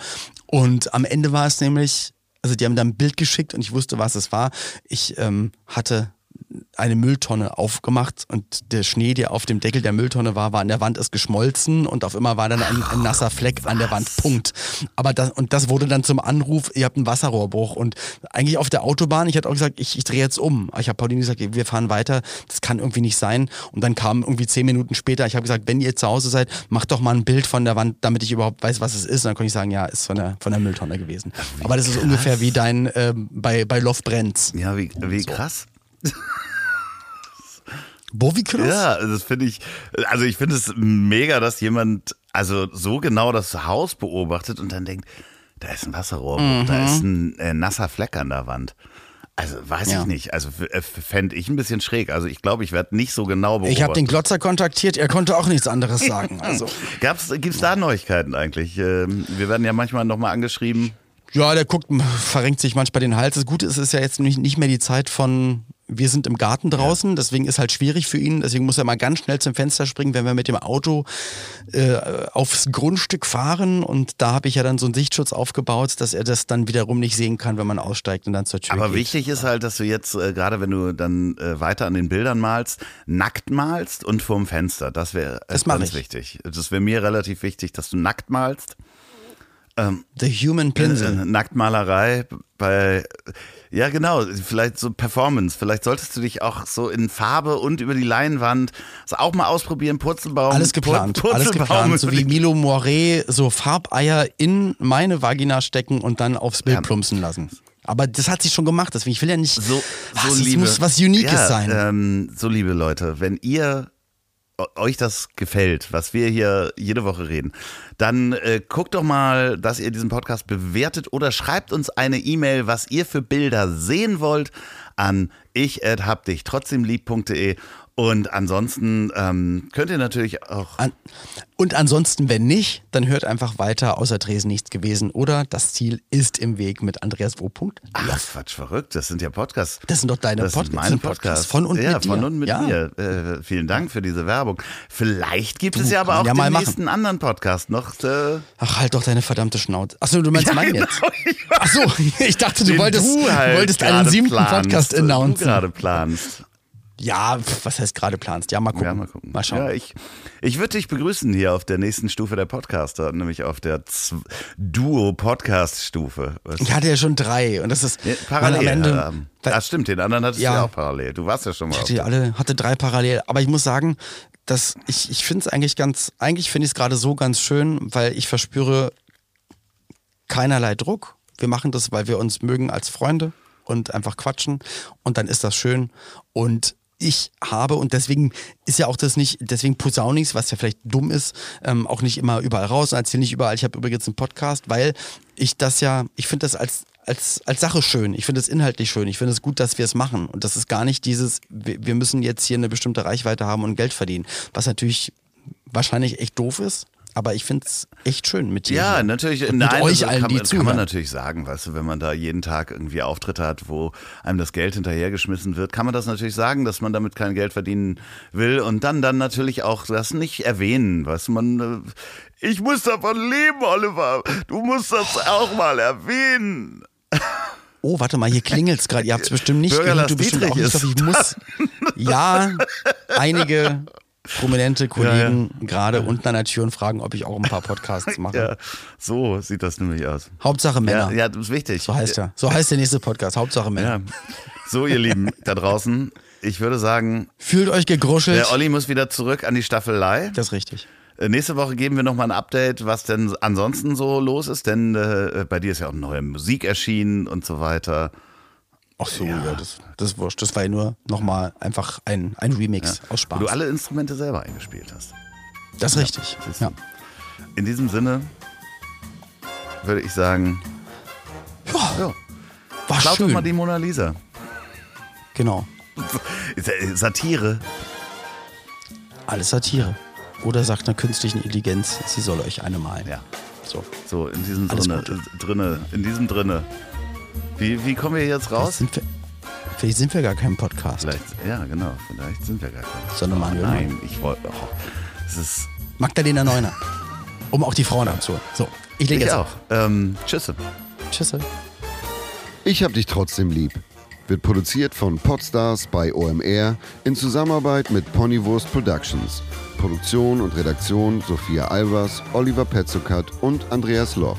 Speaker 1: Und am Ende war es nämlich, also die haben da ein Bild geschickt und ich wusste, was es war. Ich ähm, hatte eine Mülltonne aufgemacht und der Schnee, der auf dem Deckel der Mülltonne war, war an der Wand ist geschmolzen und auf immer war dann ein, ein nasser Fleck an der Wand. Punkt. Aber das, und das wurde dann zum Anruf, ihr habt einen Wasserrohrbruch. Und eigentlich auf der Autobahn, ich hatte auch gesagt, ich, ich drehe jetzt um. Ich habe Pauline gesagt, wir fahren weiter, das kann irgendwie nicht sein. Und dann kam irgendwie zehn Minuten später, ich habe gesagt, wenn ihr zu Hause seid, macht doch mal ein Bild von der Wand, damit ich überhaupt weiß, was es ist. Und dann konnte ich sagen, ja, ist von der, von der Mülltonne gewesen. Aber das ist ungefähr wie dein ähm, bei, bei Loft Brennt's.
Speaker 2: Ja, wie, wie krass.
Speaker 1: Krass.
Speaker 2: Ja, das finde ich, also ich finde es mega, dass jemand also so genau das Haus beobachtet und dann denkt, da ist ein Wasserrohrbruch, da ist ein äh, nasser Fleck an der Wand. Also weiß
Speaker 1: Ja.
Speaker 2: ich nicht. Also äh, fände ich ein bisschen schräg. Also ich glaube, ich werde nicht so genau beobachtet.
Speaker 1: Ich habe den Glotzer kontaktiert, er konnte auch nichts anderes sagen. Also.
Speaker 2: Gab's, gibt's da Neuigkeiten eigentlich? Ähm, Wir werden ja manchmal nochmal angeschrieben.
Speaker 1: Ja, der guckt, verrenkt sich manchmal den Hals. Das Gute ist, es ist ja jetzt nicht mehr die Zeit von, wir sind im Garten draußen, deswegen ist halt schwierig für ihn. Deswegen muss er mal ganz schnell zum Fenster springen, wenn wir mit dem Auto äh, aufs Grundstück fahren. Und da habe ich ja dann so einen Sichtschutz aufgebaut, dass er das dann wiederum nicht sehen kann, wenn man aussteigt und dann zur Tür
Speaker 2: Aber
Speaker 1: geht.
Speaker 2: wichtig ist halt, dass du jetzt, äh, gerade wenn du dann äh, weiter an den Bildern malst, nackt malst und vorm Fenster. Das wäre äh, ganz
Speaker 1: ich.
Speaker 2: wichtig. Das wäre mir relativ wichtig, dass du nackt malst.
Speaker 1: The Human Pinsel.
Speaker 2: Äh, Nacktmalerei bei, ja genau, vielleicht so Performance. Vielleicht solltest du dich auch so in Farbe und über die Leinwand also auch mal ausprobieren. Purzelbaum.
Speaker 1: Alles geplant,
Speaker 2: Pur-
Speaker 1: alles
Speaker 2: Purzelbaum
Speaker 1: geplant. So wie Milo Moiré so Farbeier in meine Vagina stecken und dann aufs Bild
Speaker 2: Ja.
Speaker 1: plumpsen lassen. Aber das hat sie schon gemacht, deswegen ich will ja nicht.
Speaker 2: so, so
Speaker 1: es
Speaker 2: liebe,
Speaker 1: muss was Uniques
Speaker 2: ja,
Speaker 1: sein.
Speaker 2: Ähm, so liebe Leute, wenn ihr euch das gefällt, was wir hier jede Woche reden, dann äh, guckt doch mal, dass ihr diesen Podcast bewertet oder schreibt uns eine E-Mail, was ihr für Bilder sehen wollt an ich@habdichtrotzdemlieb.de und ansonsten ähm, könnt ihr natürlich auch.
Speaker 1: An und ansonsten, wenn nicht, dann hört einfach weiter, außer Dresden nichts gewesen. Oder das Ziel ist im Weg mit Andreas W.
Speaker 2: Ach, Quatsch, verrückt. Das sind ja Podcasts.
Speaker 1: Das sind doch deine
Speaker 2: das
Speaker 1: Podcasts.
Speaker 2: Sind meine Podcasts.
Speaker 1: Von und
Speaker 2: ja,
Speaker 1: mit dir.
Speaker 2: von und mit
Speaker 1: ja.
Speaker 2: mir. Äh, vielen Dank für diese Werbung. Vielleicht gibt
Speaker 1: Du,
Speaker 2: es ja aber auch
Speaker 1: ja
Speaker 2: den nächsten anderen Podcast noch. Äh,
Speaker 1: Ach, halt doch deine verdammte Schnauze. Achso, du meinst
Speaker 2: Ja,
Speaker 1: meinen
Speaker 2: genau.
Speaker 1: jetzt. Achso, ich dachte, du
Speaker 2: den
Speaker 1: wolltest,
Speaker 2: du halt
Speaker 1: wolltest einen siebten
Speaker 2: planst,
Speaker 1: Podcast
Speaker 2: Du
Speaker 1: announcen.
Speaker 2: gerade planst.
Speaker 1: Ja, was heißt gerade planst? Ja, mal gucken.
Speaker 2: Ja, mal gucken.
Speaker 1: Mal schauen.
Speaker 2: Ja, ich ich würde dich begrüßen hier auf der nächsten Stufe der Podcaster, nämlich auf der Duo-Podcast-Stufe.
Speaker 1: Ich hatte ja schon drei und das ist
Speaker 2: Ja, parallel.
Speaker 1: am Ende. weil-
Speaker 2: ah, stimmt, den anderen hattest
Speaker 1: Ja.
Speaker 2: du ja auch parallel. Du warst ja schon mal
Speaker 1: Ich hatte alle, hatte drei parallel. Aber ich muss sagen, dass ich, ich finde es eigentlich ganz, eigentlich finde ich es gerade so ganz schön, weil ich verspüre keinerlei Druck. Wir machen das, weil wir uns mögen als Freunde und einfach quatschen. Und dann ist das schön. Und ich habe, und deswegen ist ja auch das nicht, deswegen posaune ich's, was ja vielleicht dumm ist, ähm, auch nicht immer überall raus und erzähle nicht überall, ich habe übrigens einen Podcast, weil ich das ja, ich finde das als, als, als Sache schön. Ich finde es inhaltlich schön. Ich finde es gut, dass wir es machen. Und das ist gar nicht dieses, wir müssen jetzt hier eine bestimmte Reichweite haben und Geld verdienen. Was natürlich wahrscheinlich echt doof ist. Aber ich finde es echt schön mit dir.
Speaker 2: Ja, natürlich.
Speaker 1: Und
Speaker 2: Nein,
Speaker 1: mit euch allen,
Speaker 2: kann,
Speaker 1: die
Speaker 2: man- kann man natürlich sagen, weißt du, wenn man da jeden Tag irgendwie Auftritte hat, wo einem das Geld hinterhergeschmissen wird, kann man das natürlich sagen, dass man damit kein Geld verdienen will und dann dann natürlich auch das nicht erwähnen, du, man äh, ich muss davon leben, Oliver. Du musst das auch mal erwähnen.
Speaker 1: Oh, warte mal, hier klingelt's gerade. Ihr habt es bestimmt nicht
Speaker 2: Bürger
Speaker 1: gehört. Du bestimmt auch nicht. Ich muss. Ja, einige prominente Kollegen gerade unten an der Tür und fragen, ob ich auch ein paar Podcasts mache.
Speaker 2: Ja, so sieht das nämlich aus.
Speaker 1: Hauptsache Männer.
Speaker 2: Ja, ja, das ist wichtig.
Speaker 1: So heißt er. So heißt der nächste Podcast. Hauptsache Männer.
Speaker 2: Ja. So, ihr Lieben da draußen, ich würde sagen,
Speaker 1: Fühlt euch gegruschelt.
Speaker 2: der Olli muss wieder zurück an die Staffelei.
Speaker 1: das ist richtig.
Speaker 2: Äh, Nächste Woche geben wir nochmal ein Update, was denn ansonsten so los ist, denn äh, bei dir ist ja auch neue Musik erschienen und so weiter.
Speaker 1: Ach so, ja, das, das ist wurscht. Das war ja nur nochmal einfach ein, ein Remix aus Spaß.
Speaker 2: Wo du alle Instrumente selber eingespielt hast.
Speaker 1: das ist richtig. Ja.
Speaker 2: In diesem Sinne würde ich sagen,
Speaker 1: Ja,
Speaker 2: ja,
Speaker 1: war
Speaker 2: doch
Speaker 1: schön.
Speaker 2: mal die Mona Lisa.
Speaker 1: genau.
Speaker 2: Satire.
Speaker 1: Alles Satire. Oder sagt einer künstlichen Intelligenz, sie soll euch eine malen.
Speaker 2: Ja,
Speaker 1: So.
Speaker 2: so in diesem
Speaker 1: Alles Gute.
Speaker 2: äh, drinne, in diesem drinne. Wie, wie kommen wir jetzt raus?
Speaker 1: sind, wir, vielleicht sind wir gar kein Podcast.
Speaker 2: Vielleicht, ja, genau, vielleicht sind wir gar keine.
Speaker 1: Sondern
Speaker 2: oh,
Speaker 1: Manuel
Speaker 2: Nein, ich wollte. Oh, es ist.
Speaker 1: Magdalena Neuner. Um auch die Frauen abzuholen. So, ich lege
Speaker 2: Ich
Speaker 1: jetzt
Speaker 2: auch.
Speaker 1: auf.
Speaker 2: Ähm, tschüss.
Speaker 1: Tschüss.
Speaker 3: Ich hab dich trotzdem lieb. Wird produziert von Podstars bei OMR in Zusammenarbeit mit Ponywurst Productions. Produktion und Redaktion Sophia Albers, Oliver Petzokat und Andreas Loff.